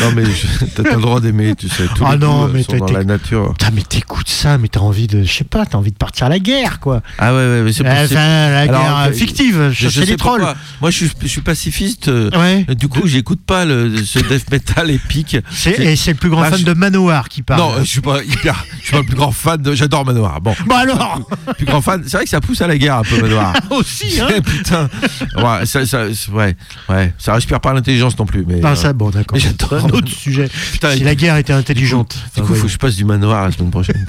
Non mais je- t'as le droit d'aimer, tu sais. Tous Ah les non, mais euh, sont dans la nature. Putain, mais t'écoutes ça, mais t'as envie de, je sais pas, t'as envie de partir à la guerre, quoi. Ah ouais, ouais, mais c'est Enfin, possible. la Alors, guerre euh, fictive, Je- je chasser sais les trolls. pourquoi. Moi, je suis, je suis pacifiste. euh, Ouais. Du coup, j'écoute pas le, ce death metal [laughs] épique. C'est- C'est- et c'est le plus grand Ah, fan je- de Manowar qui parle. Non, je suis pas hyper. Je suis pas le plus grand fan de. J'adore Manoir. Bon, Bon alors, plus grand fan. C'est vrai que ça pousse à la guerre un peu Manoir. [laughs] aussi, hein. Putain. Ouais, ça, ça, ouais, ouais. Ça respire pas l'intelligence non plus. Mais. Ah, euh, ça, bon, d'accord. j'adore un autre sujet. Putain, si la guerre était intelligente. Du Enfin, coup, ouais. faut que je passe du manoir la semaine prochaine.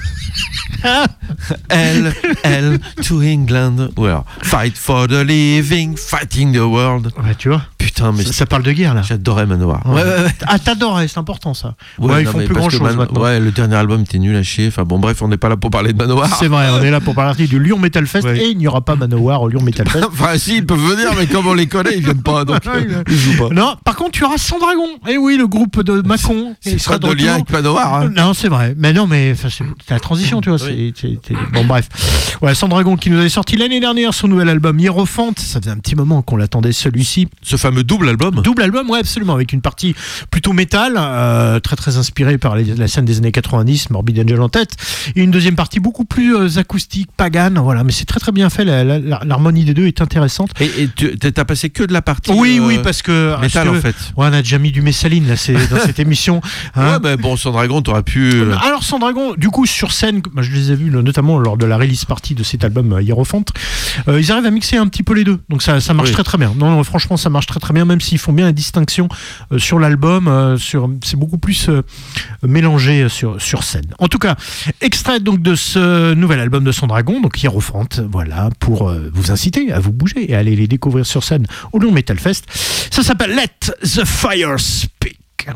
L, L to England. Ou alors, fight for the living, fighting the world. Ouais, tu vois, Putain, mais ça, ça parle de guerre là. j'adorais Manoir. Ouais, ouais, ouais. Ah, t'adorais, c'est important ça. Ouais, ils non, font mais plus grand chose Man- maintenant. Ouais, le dernier album était nul à chier. Enfin bon, bref, on n'est pas là pour parler de Manoir. C'est vrai, on est là pour parler du Lyon Metal Fest Ouais. et il n'y aura pas Manowar au Lyon Metal Fest. [laughs] Enfin, si, ils peuvent venir, mais comme on les connaît, ils viennent pas. Donc, [laughs] ils jouent pas. Non, par contre, tu auras Sandragon. Eh oui, le groupe de Macon. Il sera de lien avec Manoir. Hein. Non, c'est vrai. Mais non, mais c'est la transition, tu vois. Bon, bref. Ouais, Sandragon qui nous avait sorti l'année dernière son nouvel album Hierophante. Ça faisait un petit moment qu'on l'attendait celui-ci. Ce fameux double album. Double album, ouais, absolument, avec une partie plutôt métal, euh, très très inspirée par les- la scène des années 90, Morbid Angel tête, et une deuxième partie beaucoup plus euh, acoustique, pagane, voilà, mais c'est très très bien fait, l'harmonie des deux est intéressante. Et, et tu t'as passé que de la partie. Oui, euh, oui, parce que... Métal parce en fait. Ouais, on a déjà mis du Messaline là, c'est dans cette [laughs] émission. hein. Ouais, mais bon, sans dragon, t'aurais pu. euh, Alors Sandragon, du coup sur scène, moi, je les ai vus notamment lors de la release partie de cet album Hierophante, euh, ils arrivent à mixer un petit peu les deux, donc ça, ça marche Oui. très très bien. Non, non, franchement ça marche très très bien, même s'ils font bien la distinction euh, sur l'album, sur c'est beaucoup plus mélangé sur sur scène. En tout cas, extrait donc de ce nouvel album de Sandragon, donc Hierophante, voilà pour euh, vous inciter à vous bouger et à aller les découvrir sur scène au Lyon Metal Fest. Ça s'appelle Let the Fire Speak.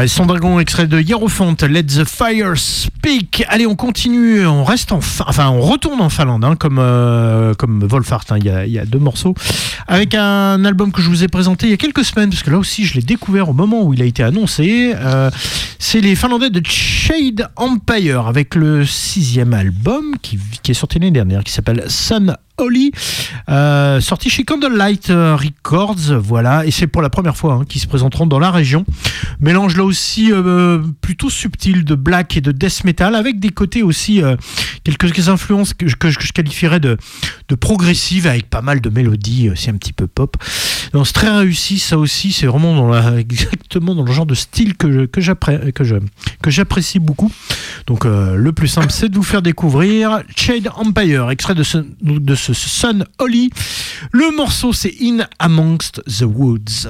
Ouais, son dragon extrait de Hierophant, Let the Fire Speak. Allez, on continue, on reste en, Fin- enfin, on retourne en Finlande, hein, comme euh, comme hein, Il y, a, il y a deux morceaux avec un album que je vous ai présenté il y a quelques semaines, parce que là aussi je l'ai découvert au moment où il a été annoncé. Euh, c'est les Finlandais de Shade Empire avec le sixième album qui, qui est sorti l'année dernière, qui s'appelle Sun Holly, euh, sorti chez Candlelight euh, Records, voilà, et c'est pour la première fois hein, qu'ils se présenteront dans la région. Mélange là aussi euh, plutôt subtil de black et de death metal, avec des côtés aussi euh, quelques influences que, que que je qualifierais de, de progressive, avec pas mal de mélodies, aussi un petit peu pop. Donc c'est très réussi, ça aussi, c'est vraiment [laughs] exactement dans le genre de style que que j'apprécie beaucoup. Donc le plus simple, c'est de vous faire découvrir Shade Empire, extrait de de ce Sun Holly. Le morceau, c'est In Amongst the Woods.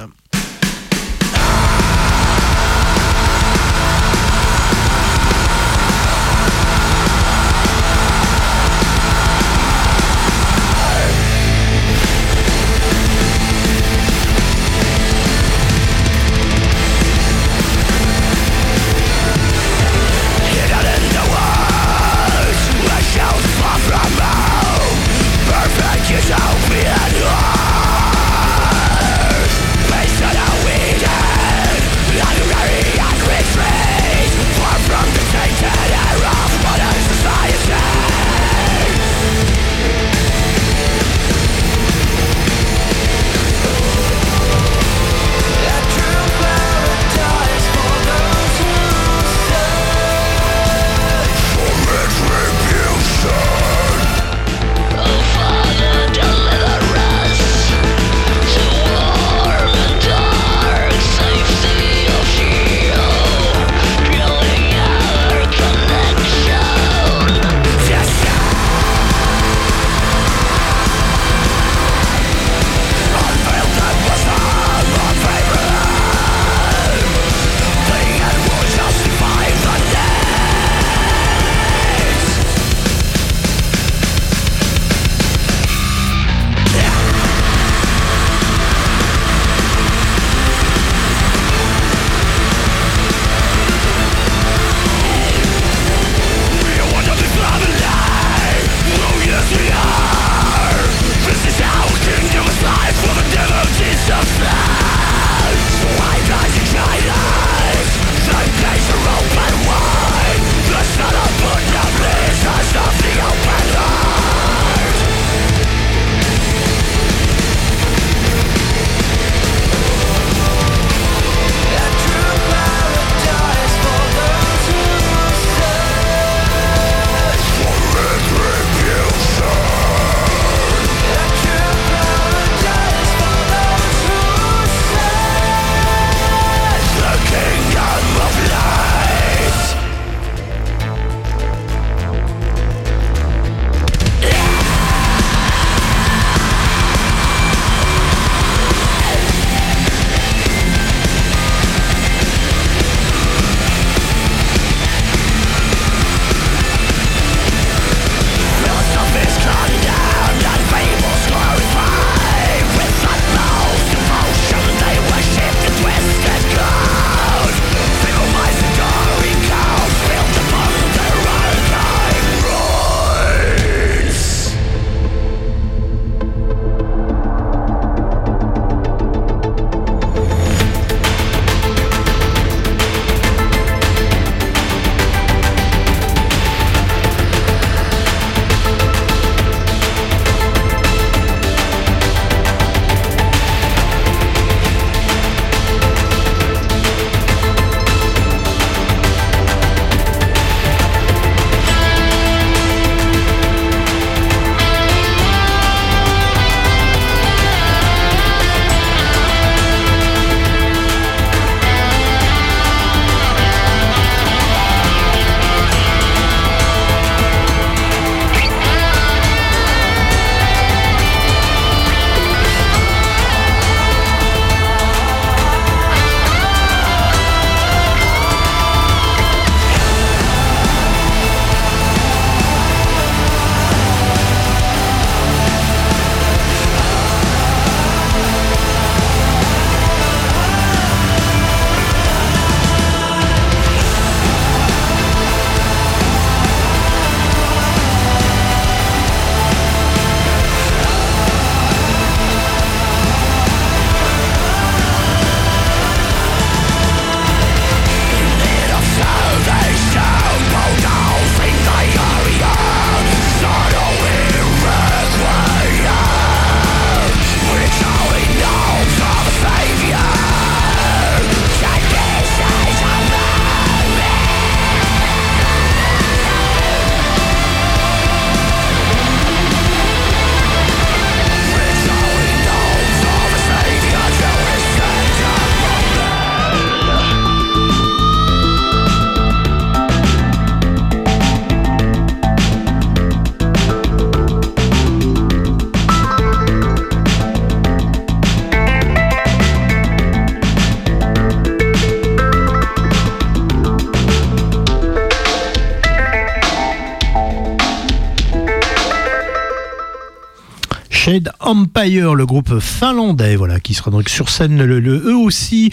Le groupe finlandais, voilà, qui sera donc sur scène le, le- eux aussi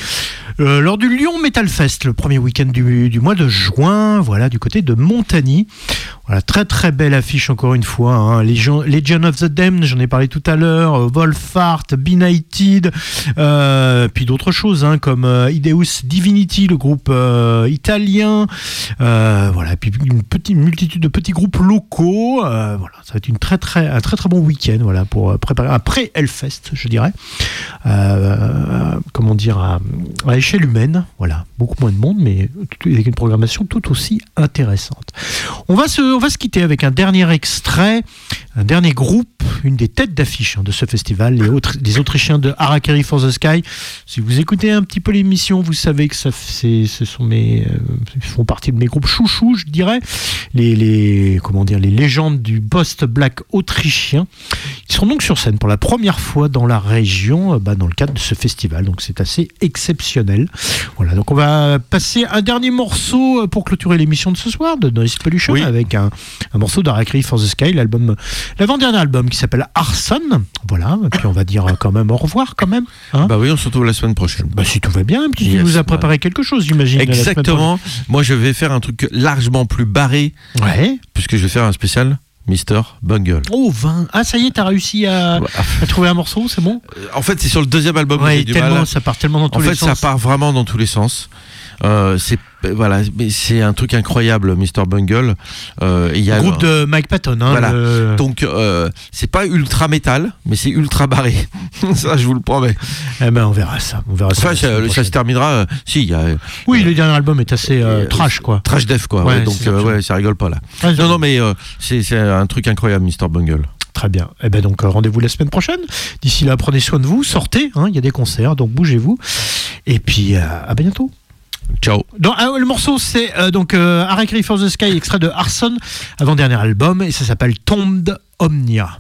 euh, lors du Lyon Metal Fest, le premier week-end du, du mois de juin, voilà, du côté de Montagny. Voilà, très très belle affiche encore une fois. Hein. Legion, Legion of the Damned, j'en ai parlé tout à l'heure. euh, Wolfart, Benighted, euh, puis d'autres choses hein, comme euh, Ideus Divinity, le groupe euh, italien. Euh, voilà, puis une petite multitude de petits groupes locaux. Euh, voilà, ça va être une très très un très très bon week-end. Voilà pour euh, préparer pré Hellfest, je dirais. Euh, comment dire à, à échelle humaine. Voilà, beaucoup moins de monde, mais avec une programmation tout aussi intéressante. On va se, on va se quitter avec un dernier extrait, un dernier groupe, une des têtes d'affiche hein, de ce festival, les, Autri- les Autrichiens de Harakiri for the Sky. Si vous écoutez un petit peu l'émission, vous savez que ça, c'est- ce sont mes, euh, ils font partie de mes groupes chouchous, je dirais. Les, les, comment dire, les légendes du post-black autrichien. Ils seront donc sur scène pour la première fois dans la région, euh, bah, dans le cadre de ce festival. Donc c'est assez exceptionnel. Voilà, donc on va passer un dernier morceau euh, pour clôturer l'émission de ce soir de Noise Pollution Oui. avec un, un morceau d'Arakri for the Sky, l'album, l'avant-dernier album qui s'appelle Arson. Voilà, et puis on va dire quand même au revoir quand même. hein. Bah oui, on se retrouve la semaine prochaine. Bah, si tout va bien, puis tu Yes, nous as préparé quelque chose, j'imagine. Exactement. Moi, je vais faire un truc largement plus barré. Ouais. puisque je vais faire un spécial Mister Bungle. Oh, 20. Ah, ça y est, t'as réussi à, à trouver un morceau, c'est bon? En fait, c'est sur le deuxième album que Ouais, j'ai du tellement, mal. ça part tellement dans tous En les fait, sens. ça part vraiment dans tous les sens. Euh, c'est euh, voilà, c'est un truc incroyable, Mr Bungle. Euh, y a Groupe de Mike Patton. Hein, Voilà. le- donc euh, c'est pas ultra métal, mais c'est ultra barré. [laughs] ça, je vous le promets. Eh ben, on verra ça. On verra ça. Enfin, ça, se terminera. euh, si, y a euh, Oui, le dernier album est assez euh, euh, trash, quoi. trash def quoi. Ouais, ouais, donc euh, ouais, ça rigole pas là. Ah, Non, non, mais euh, c'est un truc incroyable, Mr Bungle. Très bien. Eh ben donc euh, rendez-vous la semaine prochaine. D'ici là, prenez soin de vous, sortez. hein, Il y a des concerts, donc bougez-vous. Et puis euh, à bientôt. Ciao. Ah, le morceau, c'est euh, donc euh, for the Sky, extrait de Arson, avant-dernier album, et ça s'appelle Tombed Omnia.